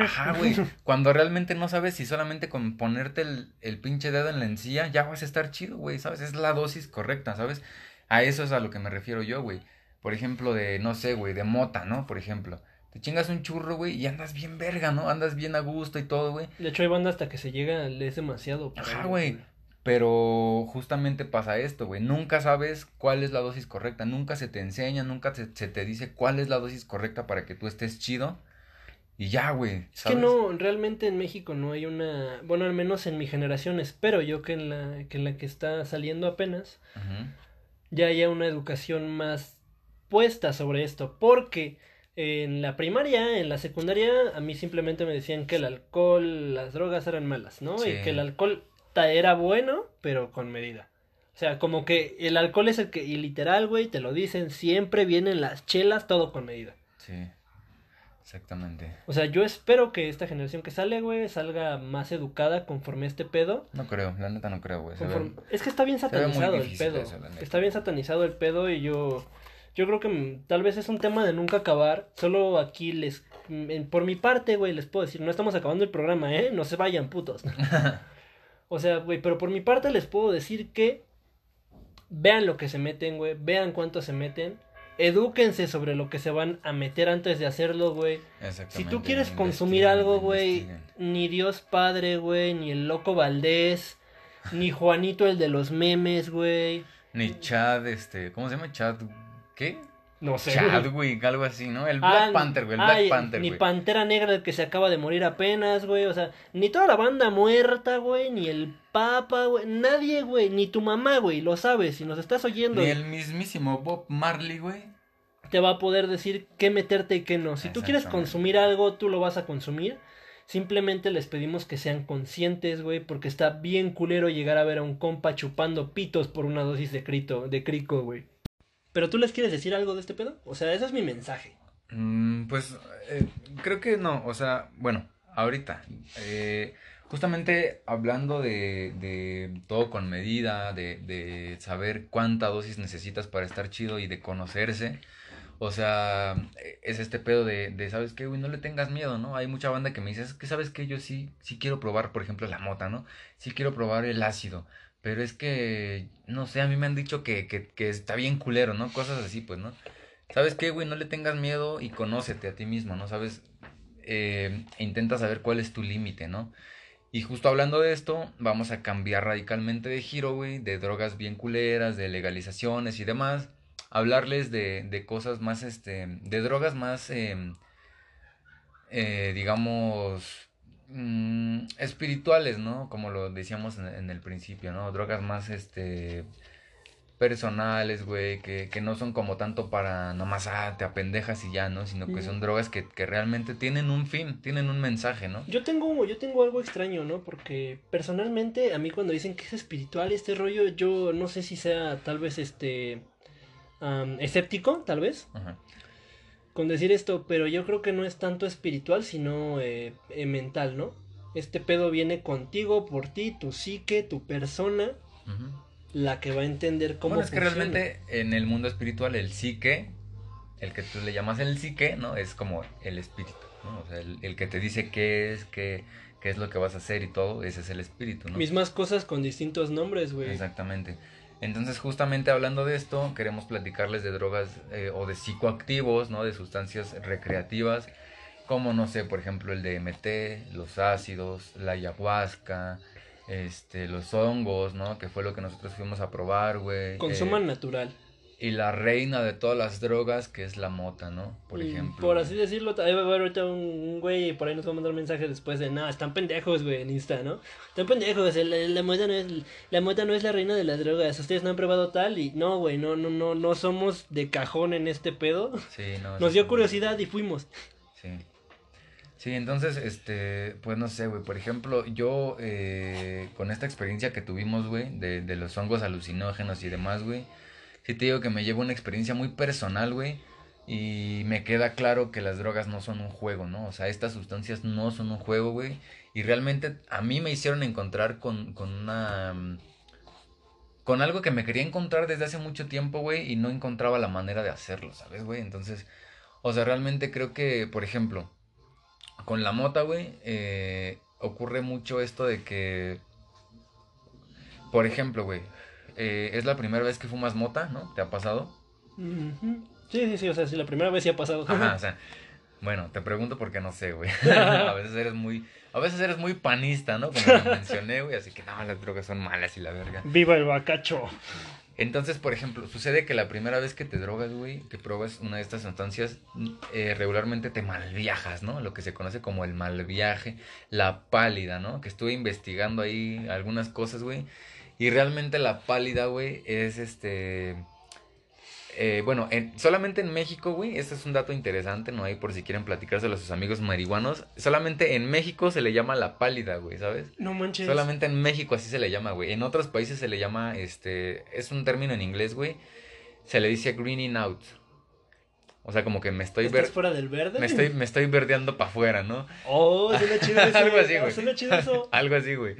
Ajá, güey. Cuando realmente no sabes si solamente con ponerte el, el pinche dedo en la encía ya vas a estar chido, güey, ¿sabes? Es la dosis correcta, ¿sabes? A eso es a lo que me refiero yo, güey. Por ejemplo, de, no sé, güey, de mota, ¿no? Por ejemplo. Te chingas un churro, güey, y andas bien verga, ¿no? Andas bien a gusto y todo, güey. De hecho, hay banda hasta que se llega, le es demasiado. Ajá, güey. Pero justamente pasa esto, güey. Nunca sabes cuál es la dosis correcta. Nunca se te enseña, nunca se, se te dice cuál es la dosis correcta para que tú estés chido. Y ya, güey. Es que no, realmente en México no hay una, bueno, al menos en mi generación, espero yo que en la que, en la que está saliendo apenas, ya haya una educación más puesta sobre esto, porque en la primaria, en la secundaria, a mí simplemente me decían que el alcohol, las drogas eran malas, ¿no? Sí. Y que el alcohol era bueno, pero con medida. O sea, como que el alcohol es el que, y literal, güey, te lo dicen, siempre vienen las chelas, todo con medida. Sí. Exactamente. O sea, yo espero que esta generación que sale, güey, salga más educada conforme a este pedo. No creo, la neta no creo, güey. Conforme- Es que está bien satanizado el pedo. eso, está bien satanizado el pedo y yo yo creo que mm, tal vez es un tema de nunca acabar. Solo aquí les mm, por mi parte, güey, les puedo decir, no estamos acabando el programa, ¿eh? No se vayan, putos. o sea, güey, pero por mi parte les puedo decir que vean lo que se meten, güey, vean cuánto se meten. Edúquense sobre lo que se van a meter antes de hacerlo, güey. Si tú quieres consumir algo, güey, ni Dios Padre, güey, ni el Loco Valdés, ni Juanito el de los memes, güey. Ni Chad, este. ¿Cómo se llama? Chad. ¿Qué? No sé. Chadwick, algo así, ¿no? El Ah, Black Panther, güey. El Black ay, Panther, Ni güey. Pantera Negra el que se acaba de morir apenas, güey. O sea, ni toda la banda muerta, güey. Ni el Papa, güey. Nadie, güey. Ni tu mamá, güey. Lo sabes. Si nos estás oyendo, Ni el mismísimo Bob Marley, güey. te va a poder decir qué meterte y qué no. Si tú quieres consumir algo, tú lo vas a consumir. Simplemente les pedimos que sean conscientes, güey, porque está bien culero llegar a ver a un compa chupando pitos por una dosis de crito, de crico, güey. Pero tú les quieres decir algo de este pedo? O sea, ese es mi mensaje. Mm, pues eh, creo que no, o sea, bueno, ahorita, eh, justamente hablando de, todo con medida, de, saber cuánta dosis necesitas para estar chido y de conocerse, o sea, es este pedo de, de ¿sabes qué, güey? No le tengas miedo, ¿no? Hay mucha banda que me dice, es que, ¿sabes qué? Yo sí, sí quiero probar, por ejemplo, la mota, ¿no? Sí quiero probar el ácido, pero es que, no sé, a mí me han dicho que, que, está bien culero, ¿no? Cosas así, pues, ¿no? ¿Sabes qué, güey? No le tengas miedo y conócete a ti mismo, ¿no? ¿Sabes? Eh, e intenta saber cuál es tu límite, ¿no? Y justo hablando de esto, vamos a cambiar radicalmente de giro, güey, de drogas bien culeras, de legalizaciones y demás. Hablarles de, de cosas más, este, de drogas más, eh, eh, digamos, mm, espirituales, ¿no? Como lo decíamos en, en el principio, ¿no? Drogas más, este, personales, güey, que, que no son como tanto para nomás, ah, te apendejas y ya, ¿no? Sino que son drogas que, que realmente tienen un fin, tienen un mensaje, ¿no? Yo tengo, yo tengo algo extraño, ¿no? Porque personalmente a mí cuando dicen que es espiritual este rollo, yo no sé si sea tal vez este escéptico, tal vez, Ajá. Con decir esto, pero yo creo que no es tanto espiritual, sino eh, eh, mental, ¿no? Este pedo viene contigo, por ti, tu psique, tu persona, la que va a entender cómo Bueno, es que realmente en el mundo espiritual el psique, el que tú le llamas el psique, ¿no? Es como el espíritu, ¿no? O sea, el, el que te dice qué es, qué, qué es lo que vas a hacer y todo, ese es el espíritu, ¿no? Mismas cosas con distintos nombres, güey. Exactamente. Entonces, justamente hablando de esto, queremos platicarles de drogas eh, o de psicoactivos, ¿no? De sustancias recreativas, como, no sé, por ejemplo, el DMT, los ácidos, la ayahuasca, este, los hongos, ¿no? Que fue lo que nosotros fuimos a probar, güey. Consuman Eh, natural. Y la reina de todas las drogas, que es la mota, ¿no? Por Mm, ejemplo. Por así decirlo, ahí va a haber ahorita un, un güey y por ahí nos va a mandar un mensaje después de, no, están pendejos, güey, en Insta, ¿no? Están pendejos, la, la mota no es, la mota no es la reina de las drogas, ustedes no han probado tal y no, güey, no, no, no, no somos de cajón en este pedo. Sí, no, Nos sí, dio curiosidad y fuimos. Sí. Sí, entonces, este, pues no sé, güey, por ejemplo, yo eh, con esta experiencia que tuvimos, güey, de, de los hongos alucinógenos y demás, güey, sí te digo que me llevo una experiencia muy personal, güey, y me queda claro que las drogas no son un juego, ¿no? O sea, estas sustancias no son un juego, güey, y realmente a mí me hicieron encontrar con, con una... mm, Con algo que me quería encontrar desde hace mucho tiempo, güey, y no encontraba la manera de hacerlo, ¿sabes, güey? Entonces, o sea, realmente creo que, por ejemplo, con la mota, güey, eh, ocurre mucho esto de que, por ejemplo, güey, eh, es la primera vez que fumas mota, ¿no? ¿Te ha pasado? Sí, sí, sí, o sea, sí, la primera vez sí ha pasado. Ajá, o sea, bueno, te pregunto porque no sé, güey. a veces eres muy, a veces eres muy panista, ¿no? Como lo mencioné, güey, así que no, las drogas son malas y la verga. Viva el bacacho. Entonces, por ejemplo, sucede que la primera vez que te drogas, güey, que pruebas una de estas sustancias, eh, regularmente te malviajas, ¿no? Lo que se conoce como el mal viaje, la pálida, ¿no? Que estuve investigando ahí algunas cosas, güey. Y realmente la pálida, güey, es este... eh, bueno, en- solamente en México, güey, este es un dato interesante, ¿no? Ahí por si quieren platicárselo a sus amigos marihuanos. Solamente en México se le llama la pálida, güey, ¿sabes? No manches. Solamente en México así se le llama, güey. En otros países se le llama, este, es un término en inglés, güey. Se le dice greening out. O sea, como que me estoy ¿Estás ver, fuera del verde? me estoy, me estoy verdeando para afuera, ¿no? Oh, suena chido eso. Algo así, güey. Suena chido eso. Algo así, güey.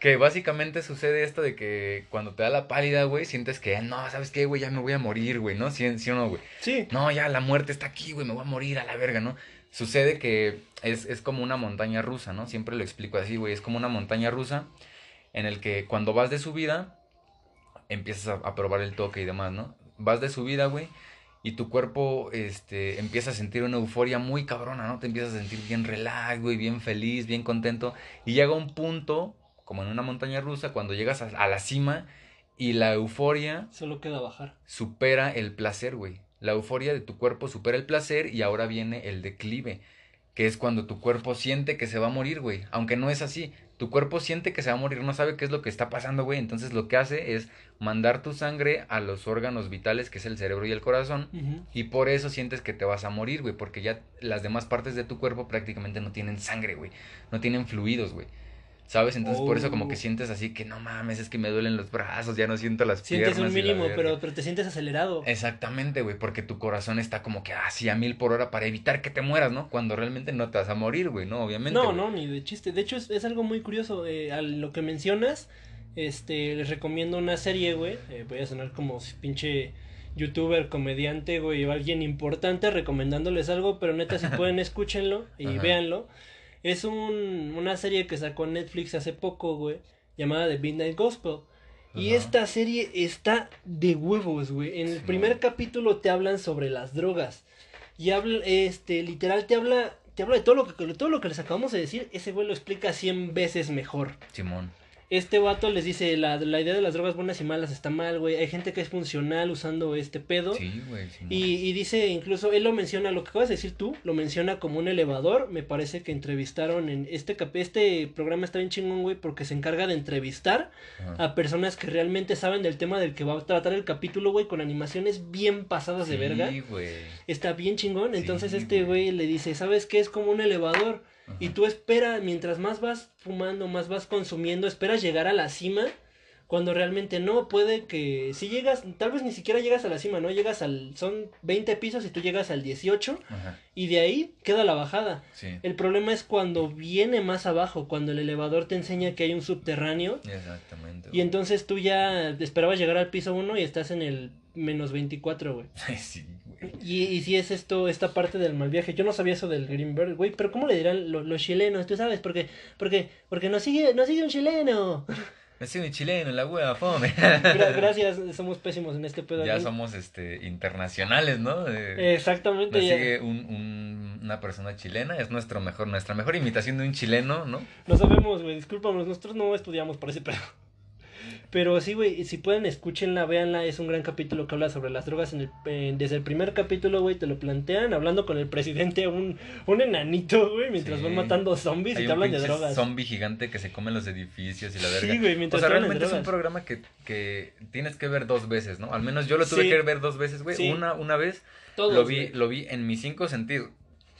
Que básicamente sucede esto de que cuando te da la pálida, güey, sientes que, no, ¿sabes qué, güey? Ya me voy a morir, güey, ¿no? ¿Sí, sí o no, güey? Sí. No, ya la muerte está aquí, güey, me voy a morir a la verga, ¿no? Sucede que es, es como una montaña rusa, ¿no? Siempre lo explico así, güey, es como una montaña rusa en el que cuando vas de subida, empiezas a, a probar el toque y demás, ¿no? Vas de subida, güey, y tu cuerpo, este, empieza a sentir una euforia muy cabrona, ¿no? Te empiezas a sentir bien relax, güey, bien feliz, bien contento, y llega un punto, como en una montaña rusa, cuando llegas a, a la cima y la euforia Solo queda bajar. supera el placer, güey. La euforia de tu cuerpo supera el placer y ahora viene el declive, que es cuando tu cuerpo siente que se va a morir, güey. Aunque no es así. Tu cuerpo siente que se va a morir, no sabe qué es lo que está pasando, güey. Entonces lo que hace es mandar tu sangre a los órganos vitales, que es el cerebro y el corazón. Y por eso sientes que te vas a morir, güey. Porque ya las demás partes de tu cuerpo prácticamente no tienen sangre, güey. No tienen fluidos, güey. ¿Sabes? Entonces por eso como que Oh. sientes así que no mames, es que me duelen los brazos, ya no siento las Sientes piernas. un y la mínimo, verga". pero, pero te sientes acelerado. Exactamente, güey, porque tu corazón está como que así a mil por hora para evitar que te mueras, ¿no? Cuando realmente no te vas a morir, güey, ¿no? Obviamente. No, güey. no, ni de chiste. De hecho, es, es algo muy curioso. eh, a lo que mencionas, este, les recomiendo una serie, güey. eh, voy a sonar como si pinche youtuber, comediante, güey, o alguien importante recomendándoles algo, pero neta, si pueden, escúchenlo y Ajá. véanlo. Es un, una serie que sacó Netflix hace poco, güey, llamada The Midnight Gospel. Y Ajá. esta serie está de huevos, güey. En el Sí. primer capítulo te hablan sobre las drogas. Y habla, este, literal, te habla, te habla de todo lo que, todo lo que les acabamos de decir. Ese güey lo explica 100 veces mejor. Simón. Este vato les dice, la, la idea de las drogas buenas y malas está mal, güey. Hay gente que es funcional usando este pedo. Sí, güey. sí, Y, y dice, incluso, él lo menciona, lo que acabas de decir tú, lo menciona como un elevador. Me parece que entrevistaron en este cap este programa está bien chingón, güey, porque se encarga de entrevistar Ajá. a personas que realmente saben del tema del que va a tratar el capítulo, güey, con animaciones bien pasadas de verga. Sí, güey. Está bien chingón. Entonces Sí, este güey le dice, ¿sabes qué? Es como un elevador. Y tú espera, mientras más vas fumando, más vas consumiendo, esperas llegar a la cima. Cuando realmente no, puede que si llegas, tal vez ni siquiera llegas a la cima, ¿no? Llegas al, son 20 pisos y tú llegas al 18 Ajá. y de ahí queda la bajada. Sí. El problema es cuando viene más abajo, cuando el elevador te enseña que hay un subterráneo Exactamente. y entonces tú ya esperabas llegar al piso 1 y estás en el menos 24, güey. sí, güey. Y, y si es esto, esta parte del mal viaje. Yo no sabía eso del Greenberg, güey. Pero ¿cómo le dirán lo- los chilenos? Tú sabes, porque, porque, porque nos sigue, nos sigue un chileno. Me soy un chileno, la wea, fome. Gra- gracias, somos pésimos en este pedo. ya aquí. somos este internacionales, ¿no? De- Exactamente. Nos ya. sigue un, un- una persona chilena, es nuestro mejor, nuestra mejor imitación de un chileno, ¿no? No sabemos, güey. Discúlpanos, nosotros no estudiamos para ese pedo. Pero sí, güey, si pueden, escúchenla, véanla. Es un gran capítulo que habla sobre las drogas. En el, eh, desde el primer capítulo, güey, te lo plantean hablando con el presidente, un, un enanito, güey, mientras Sí. van matando zombies y te hablan de drogas. zombie gigante que se come los edificios y la verga. Sí, güey, o mientras sea, hablan de realmente es un programa que, que tienes que ver dos veces, ¿no? Al menos yo lo tuve Sí. que ver dos veces, güey. Sí. Una, una vez Todos, lo vi, lo vi en mis cinco sentidos.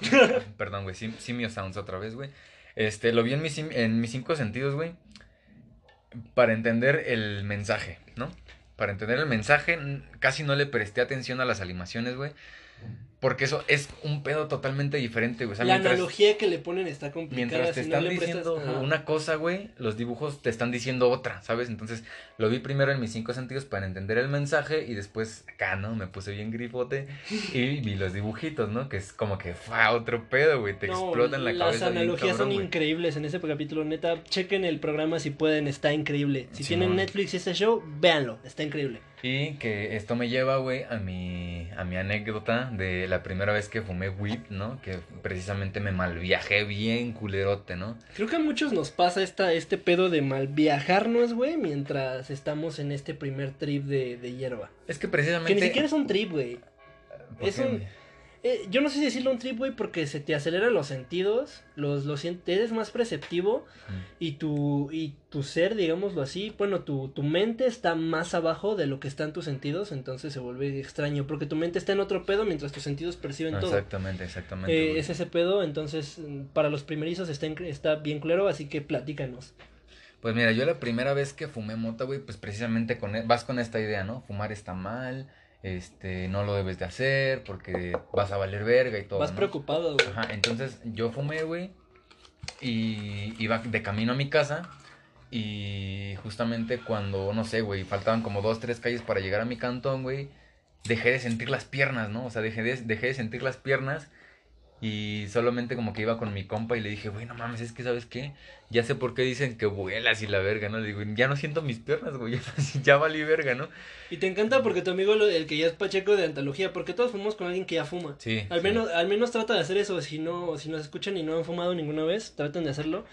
Perdón, güey, sim- Simio Sounds otra vez, güey. Este, lo vi en mis, en mis cinco sentidos, güey. Para entender el mensaje, ¿no? Para entender el mensaje, casi no le presté atención a las animaciones, güey. Porque eso es un pedo totalmente diferente, güey. O sea, la mientras- analogía que le ponen está complicada. Mientras te si no están prestas- diciendo ajá. una cosa, güey, los dibujos te están diciendo otra, ¿sabes? Entonces lo vi primero en mis cinco sentidos para entender el mensaje y después acá, ¿no? Me puse bien grifote y vi los dibujitos, ¿no? Que es como que fue otro pedo, güey, te No, explota en la las cabeza. bien analogías cabrón, son increíbles en ese capítulo, neta. Chequen el programa si pueden, está increíble. Si Simón. tienen Netflix y ese show, véanlo, está increíble. Y que esto me lleva, güey, a mi, a mi anécdota de la primera vez que fumé weed, ¿no? Que precisamente me malviajé bien culerote, ¿no? Creo que a muchos nos pasa esta, este pedo de mal viajarnos, güey, mientras estamos en este primer trip de, de hierba. Es que Que precisamente... ni siquiera es un trip, güey. ¿Por es un-? Eh, yo no sé si decirlo un trip, güey, porque se te aceleran los sentidos, los, los eres más perceptivo Mm. y tu, y tu ser, digámoslo así, bueno, tu, tu mente está más abajo de lo que están tus sentidos, entonces se vuelve extraño, porque tu mente está en otro pedo mientras tus sentidos perciben todo. Exactamente, exactamente. Eh, es ese pedo, entonces mm, para los primerizos está, está bien claro, así que platícanos. Pues mira, yo la primera vez que fumé mota, güey, pues precisamente con e- vas con esta idea, ¿no? Fumar está mal, este, no lo debes de hacer porque vas a valer verga y todo. Vas ¿no? preocupado, güey. Ajá, entonces yo fumé, güey, y iba de camino a mi casa y justamente cuando, no sé, güey, faltaban como dos, tres calles para llegar a mi cantón, güey, dejé de sentir las piernas, ¿no? O sea, dejé de, dejé de sentir las piernas y solamente como que iba con mi compa y le dije, güey, no mames, es que, ¿sabes qué? Ya sé por qué dicen que vuelas y la verga, ¿no? Le digo, ya no siento mis piernas, güey, ya, ya valí verga, ¿no? Y te encanta porque tu amigo, el que ya es pacheco de antología, porque todos fumamos con alguien que ya fuma. Sí. Al sí. menos, al menos trata de hacer eso, si no, si nos escuchan y no han fumado ninguna vez, traten de hacerlo.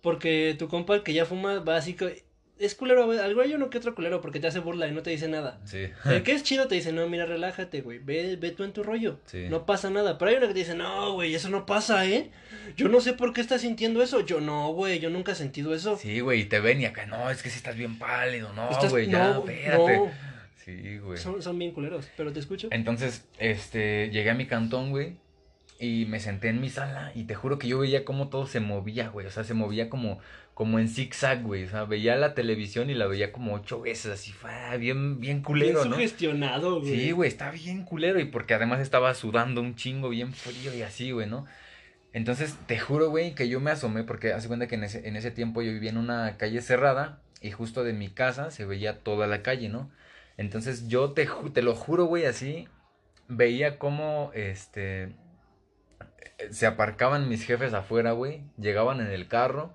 Porque tu compa el que ya fuma va así que... Es culero, güey, algo hay uno que otro culero porque te hace burla y no te dice nada. Sí. El que es chido te dice, no, mira, relájate, güey, ve, ve tú en tu rollo. Sí. No pasa nada. Pero hay uno que te dice, no, güey, eso no pasa, ¿eh? Yo no sé por qué estás sintiendo eso. Yo no, güey, yo nunca he sentido eso. Sí, güey, y te ven y acá, no, es que si estás bien pálido, no, Estás- güey, ya, no, espérate. no. Sí, güey. Son, son bien culeros, pero te escucho. Entonces, este, llegué a mi cantón, güey, y me senté en mi sala y te juro que yo veía cómo todo se movía, güey, o sea, se movía como, como en zigzag, güey, o sea, veía la televisión y la veía como ocho veces, así, fue bien, bien culero, bien ¿no? sugestionado, güey. Sí, güey, está bien culero y porque además estaba sudando un chingo bien frío y así, güey, ¿no? Entonces, te juro, güey, que yo me asomé porque hace cuenta que en ese, en ese tiempo yo vivía en una calle cerrada y justo de mi casa se veía toda la calle, ¿no? Entonces, yo te, te lo juro, güey, así, veía cómo, este, se aparcaban mis jefes afuera, güey, llegaban en el carro,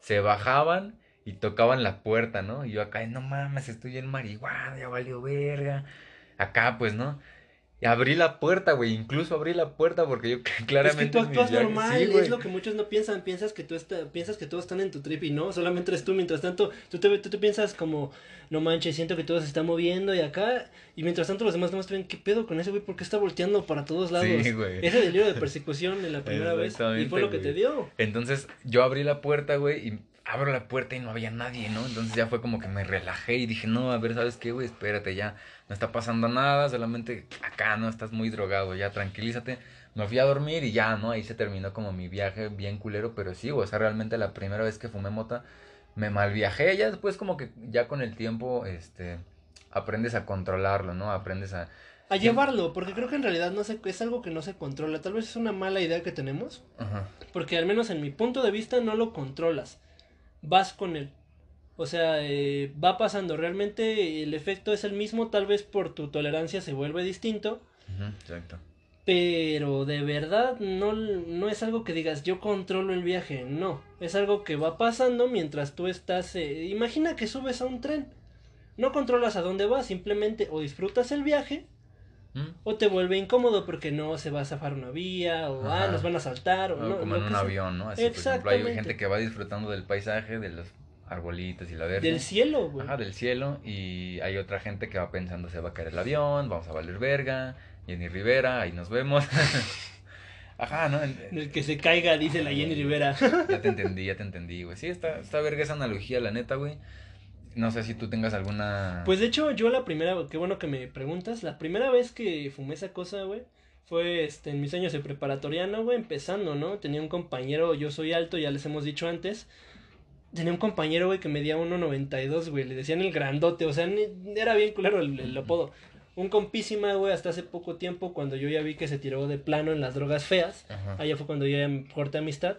se bajaban y tocaban la puerta, ¿no? Y yo acá, no mames, estoy en marihuana, ya valió verga. Acá, pues, ¿no? Y abrí la puerta, güey. Incluso abrí la puerta porque yo claramente. Es que tú actúas normal, Sí, es lo que muchos no piensan. Piensas que tú está, piensas que todos están en tu trip y no, solamente eres tú. Mientras tanto, tú te, tú te piensas como, no manches, siento que todo se está moviendo y acá. Y mientras tanto, los demás nomás creen, ¿qué pedo con ese güey? ¿Por qué está volteando para todos lados? Sí, güey. Ese delirio de persecución en la primera vez. Y fue lo que güey. te dio. Entonces yo abrí la puerta, güey, y abro la puerta y no había nadie, ¿no? Entonces ya fue como que me relajé y dije, no, a ver, ¿sabes qué, güey? Espérate, ya no está pasando nada, solamente acá, ¿no? Estás muy drogado, ya tranquilízate. Me fui a dormir y ya, ¿no? Ahí se terminó como mi viaje bien culero, pero sí, güey, o sea, realmente la primera vez que fumé mota me mal viajé, ya después como que ya con el tiempo, este, aprendes a controlarlo, ¿no? Aprendes a... A llevarlo, porque creo que en realidad no se, es algo que no se controla. Tal vez es una mala idea que tenemos, Ajá. porque al menos en mi punto de vista no lo controlas. Vas con él. O sea, eh, va pasando. Realmente el efecto es el mismo, tal vez por tu tolerancia se vuelve distinto. Exacto. Pero de verdad no, no es algo que digas yo controlo el viaje, no. Es algo que va pasando mientras tú estás... eh, imagina que subes a un tren. No controlas a dónde vas, simplemente o disfrutas el viaje ¿Mm? o te vuelve incómodo porque no se va a zafar una vía o ah, nos van a saltar o O no. como en un sea. avión, ¿no? Así, por ejemplo, hay gente que va disfrutando del paisaje, de los arbolitos y la verde. Del cielo, güey. Ajá, del cielo. Y hay otra gente que va pensando, se va a caer el avión, vamos a valer verga. Jenny Rivera, ahí nos vemos. Ajá, ¿no? En- En el que se caiga, dice la Jenny Rivera. Ya te entendí, ya te entendí, güey. Sí, está, está verga esa analogía, la neta, güey. No sé si tú tengas alguna... Pues de hecho, yo la primera, qué bueno que me preguntas, la primera vez que fumé esa cosa, güey, fue este, en mis años de preparatoriano, güey, empezando, ¿no? Tenía un compañero, yo soy alto, ya les hemos dicho antes. Tenía un compañero, güey, que medía 1.92, güey, le decían el grandote, o sea, era bien culero el, el apodo. Un compísima, güey, hasta hace poco tiempo, cuando yo ya vi que se tiró de plano en las drogas feas. Ajá. Allá fue cuando yo ya corté amistad.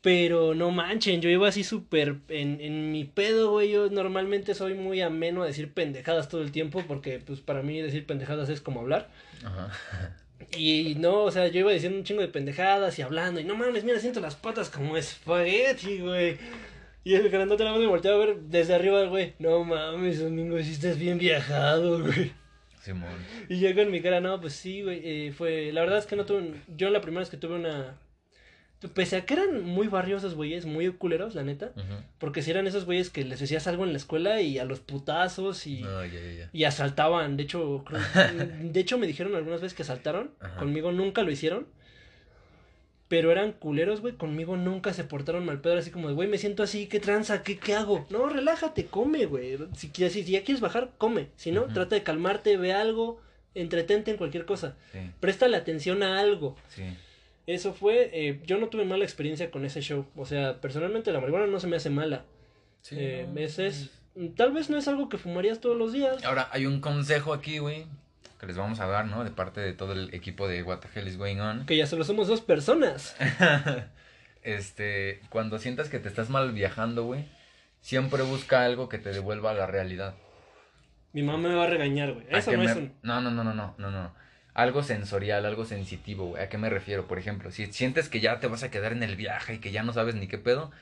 Pero no manchen, yo iba así súper en, en mi pedo, güey. Yo normalmente soy muy ameno a decir pendejadas todo el tiempo, porque pues para mí decir pendejadas es como hablar. Ajá. Y no, o sea, yo iba diciendo un chingo de pendejadas y hablando, y no mames, mira, siento las patas como espagueti, güey. Y el grandote nada más me volteaba a ver desde arriba, güey. No mames, domingo, si estás bien viajado, güey. Simón. Y yo con mi cara, no, pues sí, güey, eh, fue, la verdad es que no tuve, yo la primera vez que tuve una, pese a que eran muy barriosos, güeyes, muy culeros, la neta, porque si eran esos güeyes que les decías algo en la escuela y a los putazos y, ya. y asaltaban, de hecho, creo- de hecho me dijeron algunas veces que asaltaron, conmigo nunca lo hicieron, pero eran culeros, güey, conmigo nunca se portaron mal pedo, así como de, güey, me siento así, ¿qué tranza? ¿Qué, qué hago? No, relájate, come, güey, si, si ya quieres bajar, come, si no, trata de calmarte, ve algo, entretente en cualquier cosa, Sí, préstale atención a algo. sí. Eso fue, eh, yo no tuve mala experiencia con ese show, o sea, personalmente la marihuana no se me hace mala. Sí, Eh, no, es- es- es- tal vez no es algo que fumarías todos los días. Ahora, hay un consejo aquí, güey, que les vamos a dar, ¿no? De parte de todo el equipo de What the Hell is Going On. Que ya solo somos dos personas. este, cuando sientas que te estás mal viajando, güey, siempre busca algo que te devuelva a la realidad. Mi mamá me va a regañar, güey. ¿A Eso no me- es un... No, no, no, no, no, no, no. Algo sensorial, algo sensitivo, güey. ¿A qué me refiero? Por ejemplo, si sientes que ya te vas a quedar en el viaje y que ya no sabes ni qué pedo,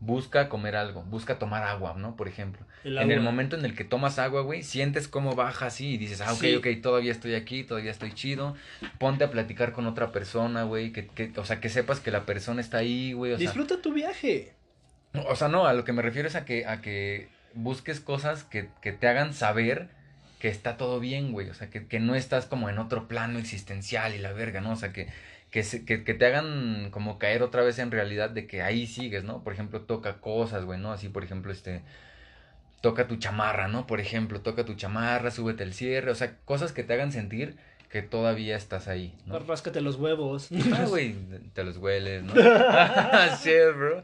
busca comer algo, busca tomar agua, ¿no? Por ejemplo. El En el momento en el que tomas agua, güey, sientes cómo baja así y dices, ah, ok, Sí. ok, todavía estoy aquí, todavía estoy chido. Ponte a platicar con otra persona, güey, que, que, o sea, que sepas que la persona está ahí, güey. O sea, Disfruta tu viaje. o sea, no, a lo que me refiero es a que, a que busques cosas que, que te hagan saber que está todo bien, güey. O sea, que, que no estás como en otro plano existencial y la verga, ¿no? O sea, que, que, se- que, que te hagan como caer otra vez en realidad de que ahí sigues, ¿no? Por ejemplo, toca cosas, güey, ¿no? Así, por ejemplo, este... Toca tu chamarra, ¿no? Por ejemplo, toca tu chamarra, súbete el cierre. O sea, cosas que te hagan sentir que todavía estás ahí, ¿no? Ráscate los huevos. Ah, güey, te los hueles, ¿no? Shit, bro.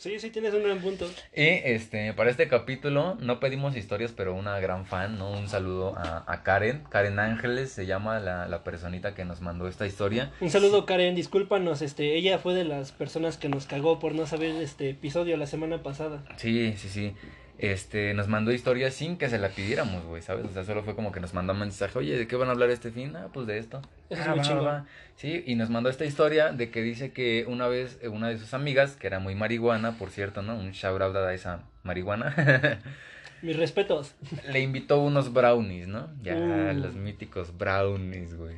Sí, sí, tienes un gran punto. Y este, para este capítulo no pedimos historias, pero una gran fan, ¿no? Un saludo a, a Karen. Karen Ángeles se llama la, la personita que nos mandó esta historia. Un saludo, Karen. Discúlpanos, este, ella fue de las personas que nos cagó por no saber este episodio la semana pasada. Sí, sí, sí. Este, nos mandó historias sin que se la pidiéramos, güey, ¿sabes? O sea, solo fue como que nos mandó un mensaje, oye, ¿de qué van a hablar este fin? Ah, pues de esto. Eso es Ah, muy va, va. Sí, y nos mandó esta historia de que dice que una vez eh, una de sus amigas, que era muy marihuana, por cierto, ¿no? Un shout out a esa marihuana. Mis respetos. Le invitó unos brownies, ¿no? Ya, Uh. los míticos brownies, güey.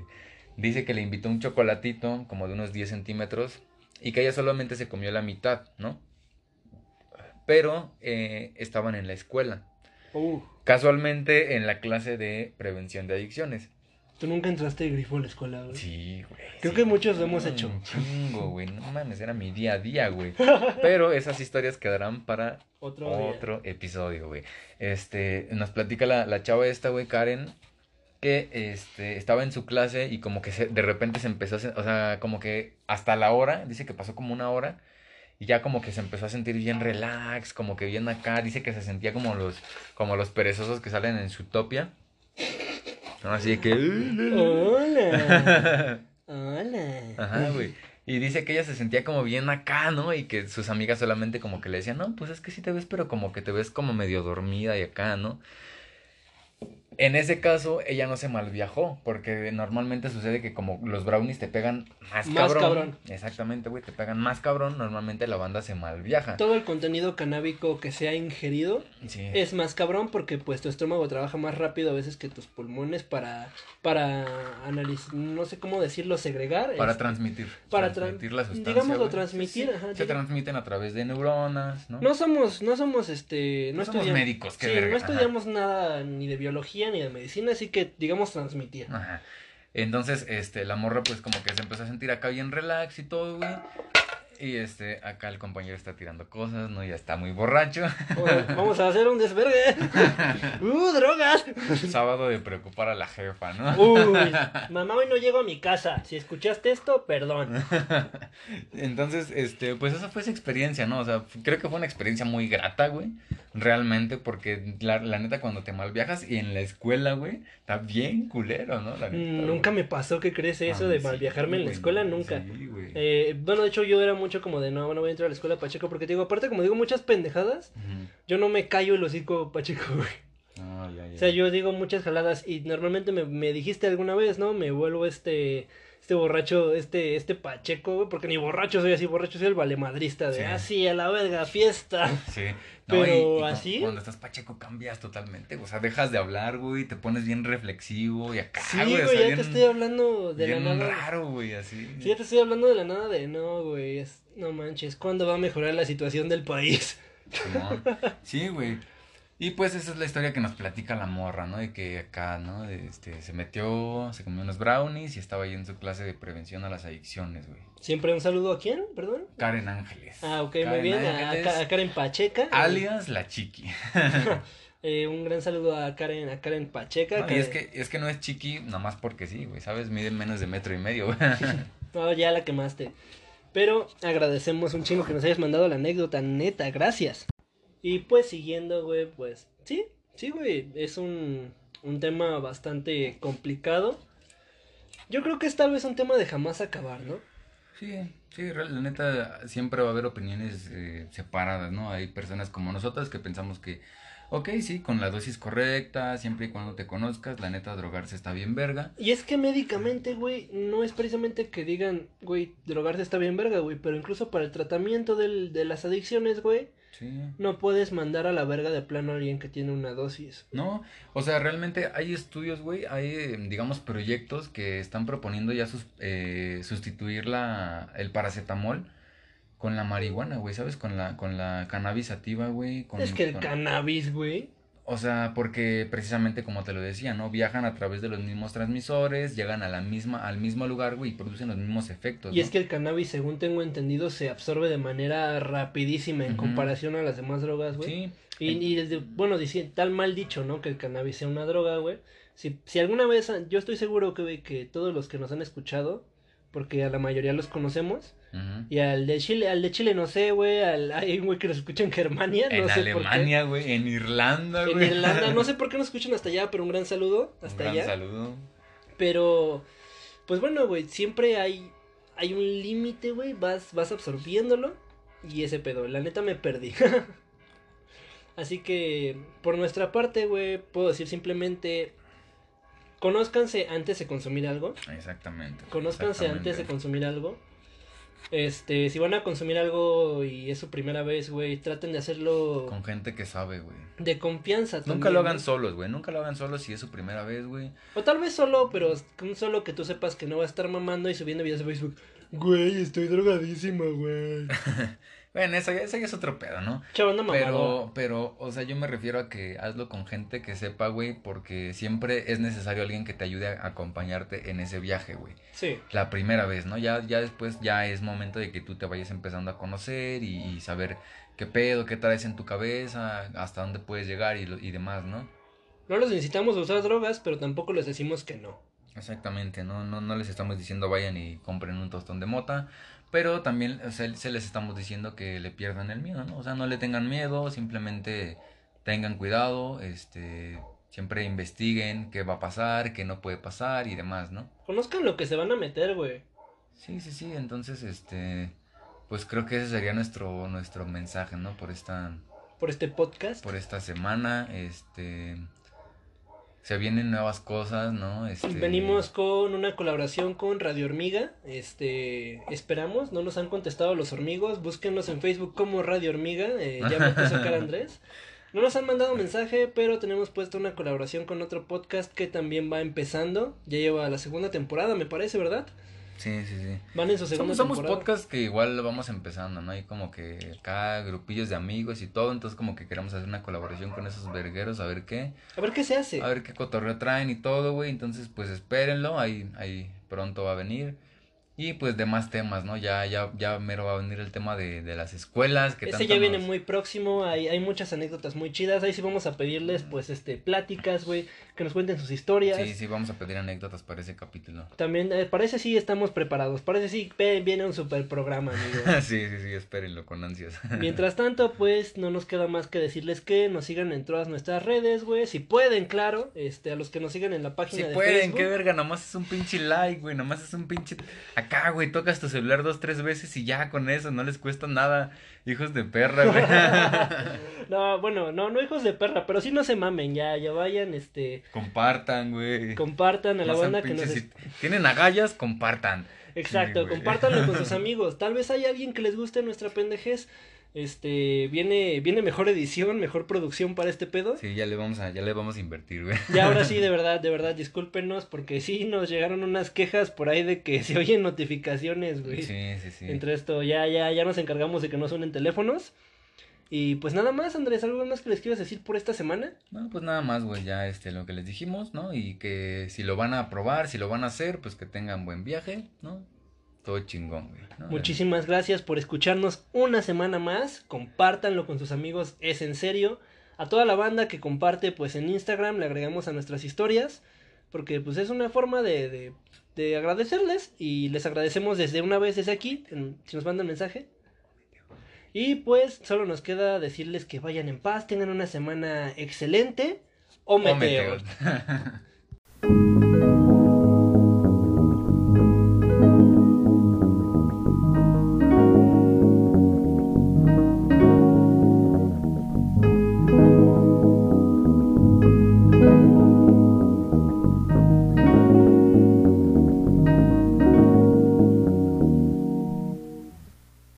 Dice que le invitó un chocolatito como de unos 10 centímetros y que ella solamente se comió la mitad, ¿no? Pero eh, estaban en la escuela. Uh, Casualmente en la clase de prevención de adicciones. tú nunca entraste de grifo a la escuela, güey. Sí, güey. Creo sí. que muchos lo hemos Un hecho. Chingo, güey. No mames, era mi día a día, güey. Pero esas historias quedarán para Otro, episodio, güey. Este, nos platica la, la chava esta, güey, Karen, que este, estaba en su clase y como que se, de repente se empezó a, o sea, como que hasta la hora, dice que pasó como una hora. Y ya como que se empezó a sentir bien relax, como que bien acá. Dice que se sentía como los, como los perezosos que salen en su topia. Así que... Hola. Hola. Ajá, güey. Y dice que ella se sentía como bien acá, ¿no? Y que sus amigas solamente como que le decían, no, pues es que sí te ves, pero como que te ves como medio dormida y acá, ¿no? En ese caso, ella no se malviajó, porque normalmente sucede que como los brownies te pegan más, Más cabrón. cabrón. Exactamente, güey, te pegan más cabrón, normalmente la banda se malviaja. Todo el contenido canábico que se ha ingerido Sí. es más cabrón porque pues tu estómago trabaja más rápido a veces que tus pulmones para para analizar, no sé cómo decirlo, segregar. Para este, transmitir. para tran- transmitir la sustancia. digámoslo, transmitir, Sí, sí. ajá, Se diga- transmiten a través de neuronas, ¿no? No somos, no somos este, no, No somos médicos, qué sí, verga, no ajá. estudiamos nada ni de biología ni de medicina, así que digamos transmitir. Ajá. Entonces, este, la morra pues como que se empezó a sentir acá bien relax y todo, güey. Y este, acá el compañero está tirando cosas, ¿no? Ya está muy borracho. Vamos- Vamos a hacer un desvergue. ¡Uh, drogas! Sábado de preocupar a la jefa, ¿no? Uy, mamá, hoy no llego a mi casa. Si escuchaste esto, perdón. Entonces, este, pues esa fue esa experiencia, ¿no? O sea, creo que fue una experiencia muy grata, güey. Realmente, porque la, la neta, cuando te mal viajas y en la escuela, güey, está bien culero, ¿no? La neta, Mm, güey. Nunca me pasó que crees eso Ah, de sí, mal viajarme en la escuela, nunca. Sí, güey. Eh, bueno, de hecho yo era mucho como de no, no voy a entrar a la escuela Pacheco porque te digo, aparte como digo muchas pendejadas, yo no me callo el hocico Pacheco, güey. Ah, ya, ya. O sea, yo digo muchas jaladas y normalmente me, me dijiste alguna vez, ¿no? Me vuelvo este este borracho, este este Pacheco, güey, porque ni borracho soy así, borracho soy el valemadrista de, Sí. ah, sí, a la verga, fiesta. Sí. Pero y- y cu- así- Cuando estás pacheco cambias totalmente. O sea, dejas de hablar, güey. Te pones bien reflexivo y acá, Sí, güey. güey, o sea, ya bien, te estoy hablando de la nada. raro, güey, así. Sí, ya te estoy hablando de la nada de no, güey, es, no manches, ¿cuándo va a mejorar la situación del país? Sí, güey. Y pues esa es la historia que nos platica la morra, ¿no? De que acá, ¿no? De, Este, se metió, se comió unos brownies y estaba ahí en su clase de prevención a las adicciones, güey. Siempre un saludo a quién, perdón. Karen Ángeles. Ah, ok, muy bien. A, Ángeles, a Karen Pacheca. alias la chiqui. Eh, un gran saludo a Karen, a Karen Pacheca. No, y es que, es que no es chiqui nomás porque sí, güey, ¿sabes? Mide menos de metro y medio, güey. No, ya la quemaste. Pero agradecemos un chingo que nos hayas mandado la anécdota, neta, gracias. Y pues siguiendo, güey, pues sí, sí, güey, es un, un tema bastante complicado. Yo creo que es tal vez un tema de jamás acabar, ¿no? Sí, sí, la neta siempre va a haber opiniones eh, separadas, ¿no? Hay personas como nosotras que pensamos que, ok, sí, con la dosis correcta, siempre y cuando te conozcas, la neta drogarse está bien verga. Y es que médicamente, güey, no es precisamente que digan, güey, drogarse está bien verga, güey, pero incluso para el tratamiento del, de las adicciones, güey, Sí. no puedes mandar a la verga de plano a alguien que tiene una dosis. No, o sea, realmente hay estudios, güey, hay, digamos, proyectos que están proponiendo ya sus, eh, sustituir la, el paracetamol con la marihuana, güey, ¿sabes? Con la, con la cannabis sativa, güey. con- es que el con- cannabis, güey. O sea, porque precisamente como te lo decía, ¿no? Viajan a través de los mismos transmisores, llegan a la misma, al mismo lugar, güey, y producen los mismos efectos. Y es que el cannabis, según tengo entendido, se absorbe de manera rapidísima en comparación a las demás drogas, güey. Sí. Y, y desde- bueno, tal mal dicho, ¿no? Que el cannabis sea una droga, güey. Si, si alguna vez, yo estoy seguro que, güey, que todos los que nos han escuchado, porque a la mayoría los conocemos, Y al de Chile, al de Chile no sé, güey, al, hay un güey que nos escucha en Germania, no En sé. Alemania, güey, en Irlanda, En güey. Irlanda, no sé por qué nos escuchan hasta allá, pero un gran saludo Un hasta gran allá. saludo. Pero, pues bueno, güey, siempre hay, hay un límite, güey, vas, vas absorbiéndolo y ese pedo, la neta me perdí. Así que, por nuestra parte, güey, puedo decir simplemente, conózcanse antes de consumir algo, Exactamente. conózcanse antes de consumir algo. Este, si van a consumir algo y es su primera vez, güey, traten de hacerlo Con gente que sabe, güey. de confianza. Nunca también, lo hagan solos, güey. Nunca lo hagan solos si es su primera vez, güey. O tal vez solo, pero un solo que tú sepas que no va a estar mamando y subiendo videos de Facebook. Güey, estoy drogadísima, güey. Bueno, eso, ya- eso ya es otro pedo, ¿no? Chaval, no. Pero, pero, o sea, yo me refiero a que hazlo con gente que sepa, güey, porque siempre es necesario alguien que te ayude a acompañarte en ese viaje, güey. Sí. La primera vez, ¿no? Ya, ya después ya es momento de que tú te vayas empezando a conocer y, y saber qué pedo, qué traes en tu cabeza, hasta dónde puedes llegar y, demás, ¿no? No los necesitamos usar drogas, pero tampoco les decimos que no. Exactamente, no, no, no les estamos diciendo vayan y compren un tostón de mota, pero también o sea, se les estamos diciendo que le pierdan el miedo, ¿no? O sea, no le tengan miedo, simplemente tengan cuidado, este, siempre investiguen qué va a pasar, qué no puede pasar y demás, ¿no? Conozcan lo que se van a meter, güey. Sí, sí, sí, entonces, este, pues creo que ese sería nuestro, nuestro mensaje, ¿no? Por esta, Por este podcast. por esta semana, este, se vienen nuevas cosas, ¿no? Este, Venimos con una colaboración con Radio Hormiga. Este, esperamos, no nos han contestado los hormigos. Búsquenlos en Facebook como Radio Hormiga. eh, ya me puso cara Andrés. No nos han mandado mensaje, pero tenemos puesta una colaboración con otro podcast que también va empezando. Ya lleva la segunda temporada, me parece, ¿verdad? Sí, sí, sí. Van en su segunda Somos, somos podcast que igual vamos empezando, ¿no? Hay como que acá grupillos de amigos y todo, entonces como que queremos hacer una colaboración con esos vergueros, a ver qué, A ver qué se hace. a ver qué cotorreo traen y todo, güey, entonces pues espérenlo, ahí, ahí pronto va a venir. Y pues de más temas, ¿no? Ya, ya, ya mero va a venir el tema de, de las escuelas, que Ese ya viene nos- muy próximo, hay, hay muchas anécdotas muy chidas, ahí sí vamos a pedirles pues este pláticas, güey, que nos cuenten sus historias. Sí, sí, vamos a pedir anécdotas para ese capítulo. También eh, parece sí estamos preparados, parece sí viene un super programa, amigo. sí, sí, sí, espérenlo con ansias. Mientras tanto, pues no nos queda más que decirles que nos sigan en todas nuestras redes, güey, si pueden, claro, este a los que nos sigan en la página Si de pueden, Facebook. qué verga, nomás es un pinche like, güey, nomás es un pinche... Acá, güey, tocas tu celular dos, tres veces y ya con eso, no les cuesta nada, hijos de perra, güey. No, bueno, no, no hijos de perra, pero sí no se mamen, ya, ya vayan, este, compartan, güey. compartan a la No banda que nos si tienen agallas, compartan. Exacto, Sí, compártanlo con sus amigos. Tal vez hay alguien que les guste nuestra pendejez. Este, viene, viene mejor edición, mejor producción para este pedo. Sí, ya le vamos a, ya le vamos a invertir, güey. Y ahora sí, de verdad, de verdad, discúlpenos, porque sí nos llegaron unas quejas por ahí de que se oyen notificaciones, güey. Sí, sí, sí. Entre esto, ya, ya, ya nos encargamos de que no suenen teléfonos. Y pues nada más, Andrés, ¿algo más que les quieras decir por esta semana? No, pues nada más, güey, ya este, lo que les dijimos, ¿no? Y que si lo van a probar, si lo van a hacer, pues que tengan buen viaje, ¿no? Todo chingón, güey. ¿no? Muchísimas gracias por escucharnos una semana más. Compártanlo con sus amigos, es en serio. A toda la banda que comparte, pues en Instagram le agregamos a nuestras historias. Porque pues es una forma de, de, de agradecerles. Y les agradecemos desde una vez desde aquí, en- si nos mandan mensaje. Y pues solo nos queda decirles que vayan en paz, tengan una semana excelente. O O meteo. meteo.